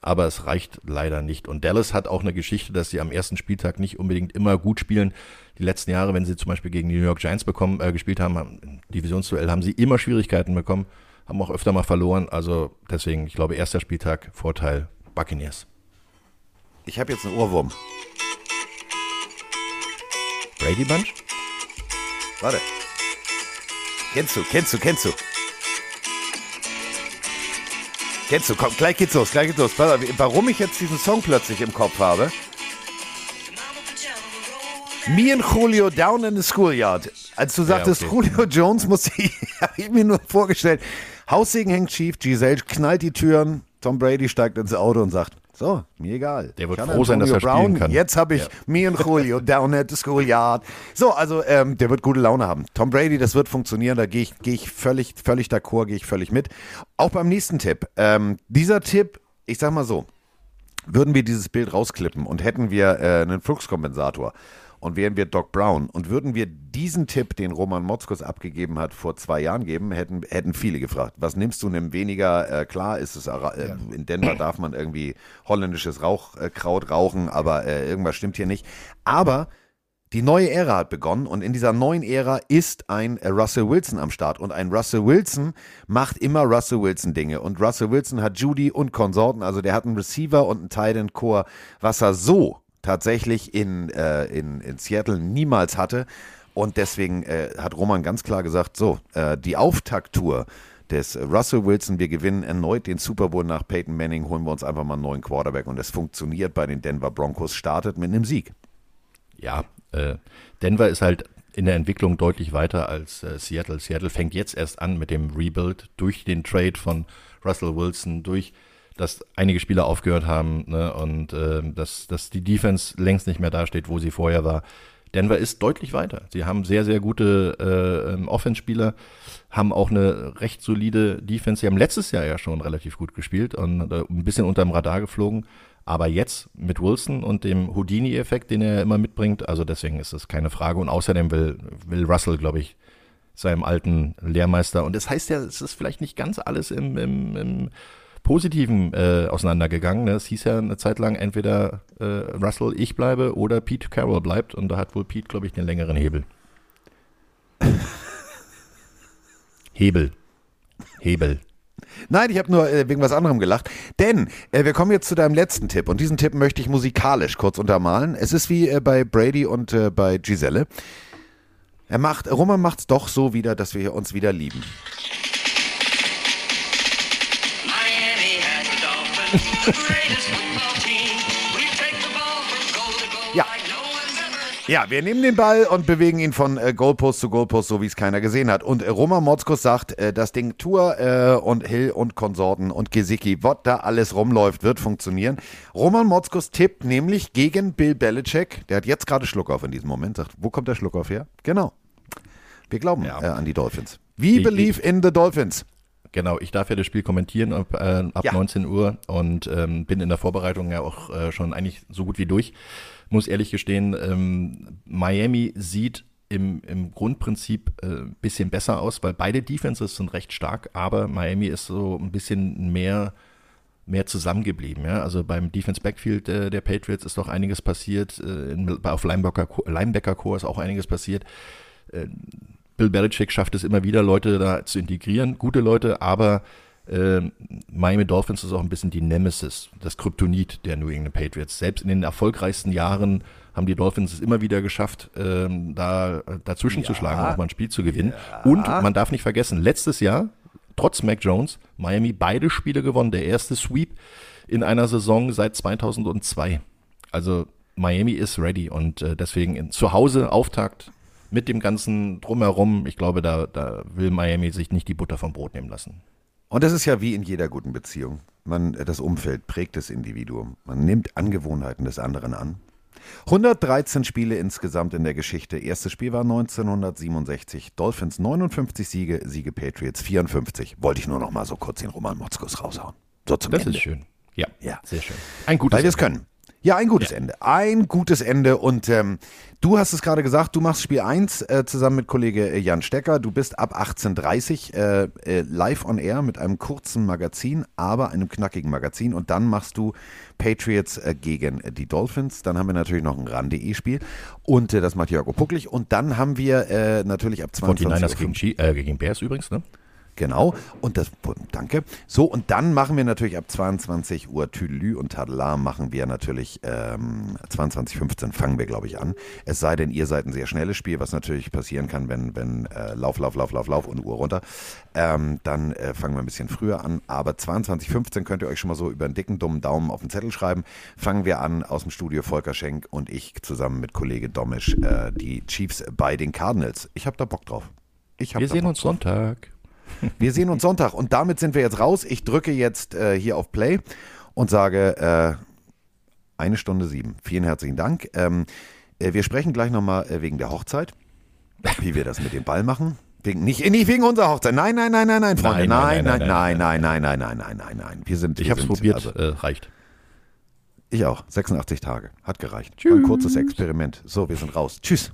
D: aber es reicht leider nicht. Und Dallas hat auch eine Geschichte, dass sie am ersten Spieltag nicht unbedingt immer gut spielen. Die letzten Jahre, wenn sie zum Beispiel gegen die New York Giants bekommen, äh, gespielt haben, haben, Divisionsduell, haben sie immer Schwierigkeiten bekommen, haben auch öfter mal verloren. Also deswegen, ich glaube, erster Spieltag, Vorteil Buccaneers.
B: Ich habe jetzt einen Ohrwurm.
D: Brady Bunch?
B: Warte. Kennst du, kennst du, kennst du. Kennst du, komm, gleich geht's los, gleich geht's los. Warum ich jetzt diesen Song plötzlich im Kopf habe? Me and Julio down in the schoolyard. Als du sagtest,
D: okay.
B: Julio Jones muss ich, habe ich mir nur vorgestellt. Haussegen hängt schief, Giselle knallt die Türen, Tom Brady steigt ins Auto und sagt, so, mir egal.
D: Der wird
B: Ich
D: froh sein, dass er
B: Antonio
D: spielen
B: Brown,
D: kann.
B: Jetzt habe ich
D: Ja.
B: me and Julio down at the schoolyard. So, also ähm, der wird gute Laune haben. Tom Brady, das wird funktionieren, da gehe ich, geh ich völlig, völlig d'accord, gehe ich völlig mit. Auch beim nächsten Tipp. Ähm, dieser Tipp, ich sag mal so, würden wir dieses Bild rausklippen und hätten wir äh, einen Fluxkompensator und wären wir Doc Brown und würden wir diesen Tipp, den Roman Motzkos abgegeben hat, vor zwei Jahren geben, hätten, hätten viele gefragt. Was nimmst du einem weniger? Äh, klar ist es, äh, in Denver darf man irgendwie holländisches Rauchkraut äh, rauchen, aber äh, irgendwas stimmt hier nicht. Aber die neue Ära hat begonnen und in dieser neuen Ära ist ein äh, Russell Wilson am Start. Und ein Russell Wilson macht immer Russell Wilson Dinge. Und Russell Wilson hat Judy und Konsorten, also der hat einen Receiver und einen Tight End Core, was er so tatsächlich in, äh, in, in Seattle niemals hatte. Und deswegen äh, hat Roman ganz klar gesagt, so, äh, die Auftakttour des Russell Wilson, wir gewinnen erneut den Super Bowl nach Peyton Manning, holen wir uns einfach mal einen neuen Quarterback und es funktioniert bei den Denver Broncos, startet mit einem Sieg.
D: Ja, äh, Denver ist halt in der Entwicklung deutlich weiter als äh, Seattle. Seattle fängt jetzt erst an mit dem Rebuild durch den Trade von Russell Wilson, durch dass einige Spieler aufgehört haben ne, und äh, dass, dass die Defense längst nicht mehr dasteht, wo sie vorher war. Denver ist deutlich weiter. Sie haben sehr, sehr gute äh, ähm, Offense-Spieler, haben auch eine recht solide Defense. Sie haben letztes Jahr ja schon relativ gut gespielt und äh, ein bisschen unterm Radar geflogen. Aber jetzt mit Wilson und dem Houdini-Effekt, den er immer mitbringt, also deswegen ist das keine Frage. Und außerdem will, will Russell, glaube ich, seinem alten Lehrmeister. Und das heißt ja, es ist vielleicht nicht ganz alles im, im, im Positiven äh, auseinandergegangen. Ne? Es hieß ja eine Zeit lang entweder äh, Russell, ich bleibe oder Pete Carroll bleibt. Und da hat wohl Pete, glaube ich, den längeren Hebel. Hebel. Hebel.
B: Nein, ich habe nur äh, wegen was anderem gelacht. Denn äh, wir kommen jetzt zu deinem letzten Tipp und diesen Tipp möchte ich musikalisch kurz untermalen. Es ist wie äh, bei Brady und äh, bei Giselle. Er macht, Roman macht's doch so wieder, dass wir uns wieder lieben. Ja. Ja, wir nehmen den Ball und bewegen ihn von äh, Goalpost zu Goalpost, so wie es keiner gesehen hat. Und äh, Roman Motzkus sagt, äh, das Ding Tour äh, und Hill und Konsorten und Gesicki, was da alles rumläuft, wird funktionieren. Roman Motzkus tippt nämlich gegen Bill Belichick. Der hat jetzt gerade Schluck auf in diesem Moment. Sagt, wo kommt der Schluck auf her? Genau. Wir glauben
D: Ja.
B: äh, an die Dolphins. We
D: Ich-
B: believe in the Dolphins.
D: Genau, ich darf ja das Spiel kommentieren ab, äh, ab
B: Ja.
D: 19 Uhr und ähm, bin in der Vorbereitung ja auch äh, schon eigentlich so gut wie durch. Muss ehrlich gestehen, ähm, Miami sieht im, im Grundprinzip äh, ein bisschen besser aus, weil beide Defenses sind recht stark, aber Miami ist so ein bisschen mehr mehr zusammengeblieben. Ja? Also beim Defense Backfield äh, der Patriots ist doch einiges passiert. Äh, in, auf Linebacker, Linebacker Core ist auch einiges passiert. Äh, Bill Belichick schafft es immer wieder, Leute da zu integrieren, gute Leute, aber äh, Miami Dolphins ist auch ein bisschen die Nemesis, das Kryptonit der New England Patriots. Selbst in den erfolgreichsten Jahren haben die Dolphins es immer wieder geschafft, ähm, da äh, dazwischen zu schlagen und auch mal ein Spiel zu gewinnen. Und man darf nicht vergessen, letztes Jahr, trotz Mac Jones, Miami beide Spiele gewonnen. Der erste Sweep in einer Saison seit 2002. Also Miami ist ready und äh, deswegen in, zu Hause Auftakt mit dem ganzen Drumherum. Ich glaube, da, da will Miami sich nicht die Butter vom Brot nehmen lassen.
B: Und das ist ja wie in jeder guten Beziehung. Man, das Umfeld prägt das Individuum. Man nimmt Angewohnheiten des anderen an. 113 Spiele insgesamt in der Geschichte. Erstes Spiel war 1967. Dolphins 59 Siege, Siege Patriots 54. Wollte ich nur noch mal so kurz den Roman Motzkus raushauen. So zum
D: Das
B: Ende.
D: ist schön. Ja,
B: Ja.
D: sehr schön. Ein gutes
B: Weil wir es können. Ja, ein gutes Ende. Ein gutes Ende. Und ähm, du hast es gerade gesagt, du machst Spiel 1 äh, zusammen mit Kollege äh, Jan Stecker. Du bist ab 18.30 äh, äh, live on air mit einem kurzen Magazin, aber einem knackigen Magazin. Und dann machst du Patriots äh, gegen die Dolphins. Dann haben wir natürlich noch ein RAN.de-Spiel. Und äh, das macht Jörg Pucklich. Und dann haben wir natürlich ab 22
D: 49ers
B: Uhr
D: gegen, Chi- äh, gegen Bears übrigens, ne?
B: Genau. Und das, danke. So, und dann machen wir natürlich ab 22 Uhr Tüdelü und Tadela machen wir natürlich ähm, 22.15 fangen wir, glaube ich, an. Es sei denn, ihr seid ein sehr schnelles Spiel, was natürlich passieren kann, wenn, wenn äh, Lauf, Lauf, Lauf, Lauf, Lauf und Uhr runter. Ähm, dann äh, fangen wir ein bisschen früher an. Aber 22.15 könnt ihr euch schon mal so über einen dicken, dummen Daumen auf den Zettel schreiben. Fangen wir an aus dem Studio Volker Schenk und ich zusammen mit Kollege Domisch äh, die Chiefs bei den Cardinals. Ich habe da Bock drauf. Ich hab
D: Wir sehen uns
B: drauf.
D: Sonntag.
B: Wir sehen uns Sonntag und damit sind wir jetzt raus. Ich drücke jetzt äh, hier auf Play und sage äh, eine Stunde sieben. Vielen herzlichen Dank. Ähm, äh, wir sprechen gleich nochmal äh, wegen der Hochzeit, wie wir das mit dem Ball machen. Wegen, nicht, nicht wegen unserer Hochzeit. Nein, nein, nein, nein, nein, Freunde. Nein, nein, nein, nein, nein, nein, nein, nein, nein, nein. Wir sind.
D: Ich
B: wir
D: habe es probiert,
B: Also,
D: äh, reicht.
B: ich auch. 86 Tage. Hat gereicht. War Ein kurzes Experiment. So, wir sind raus. Tschüss.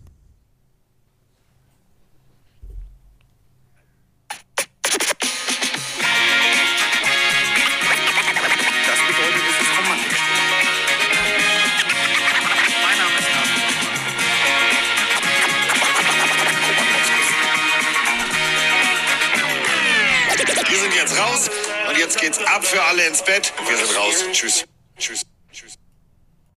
H: Ab für alle ins Bett. Wir sind raus. Tschüss. Tschüss.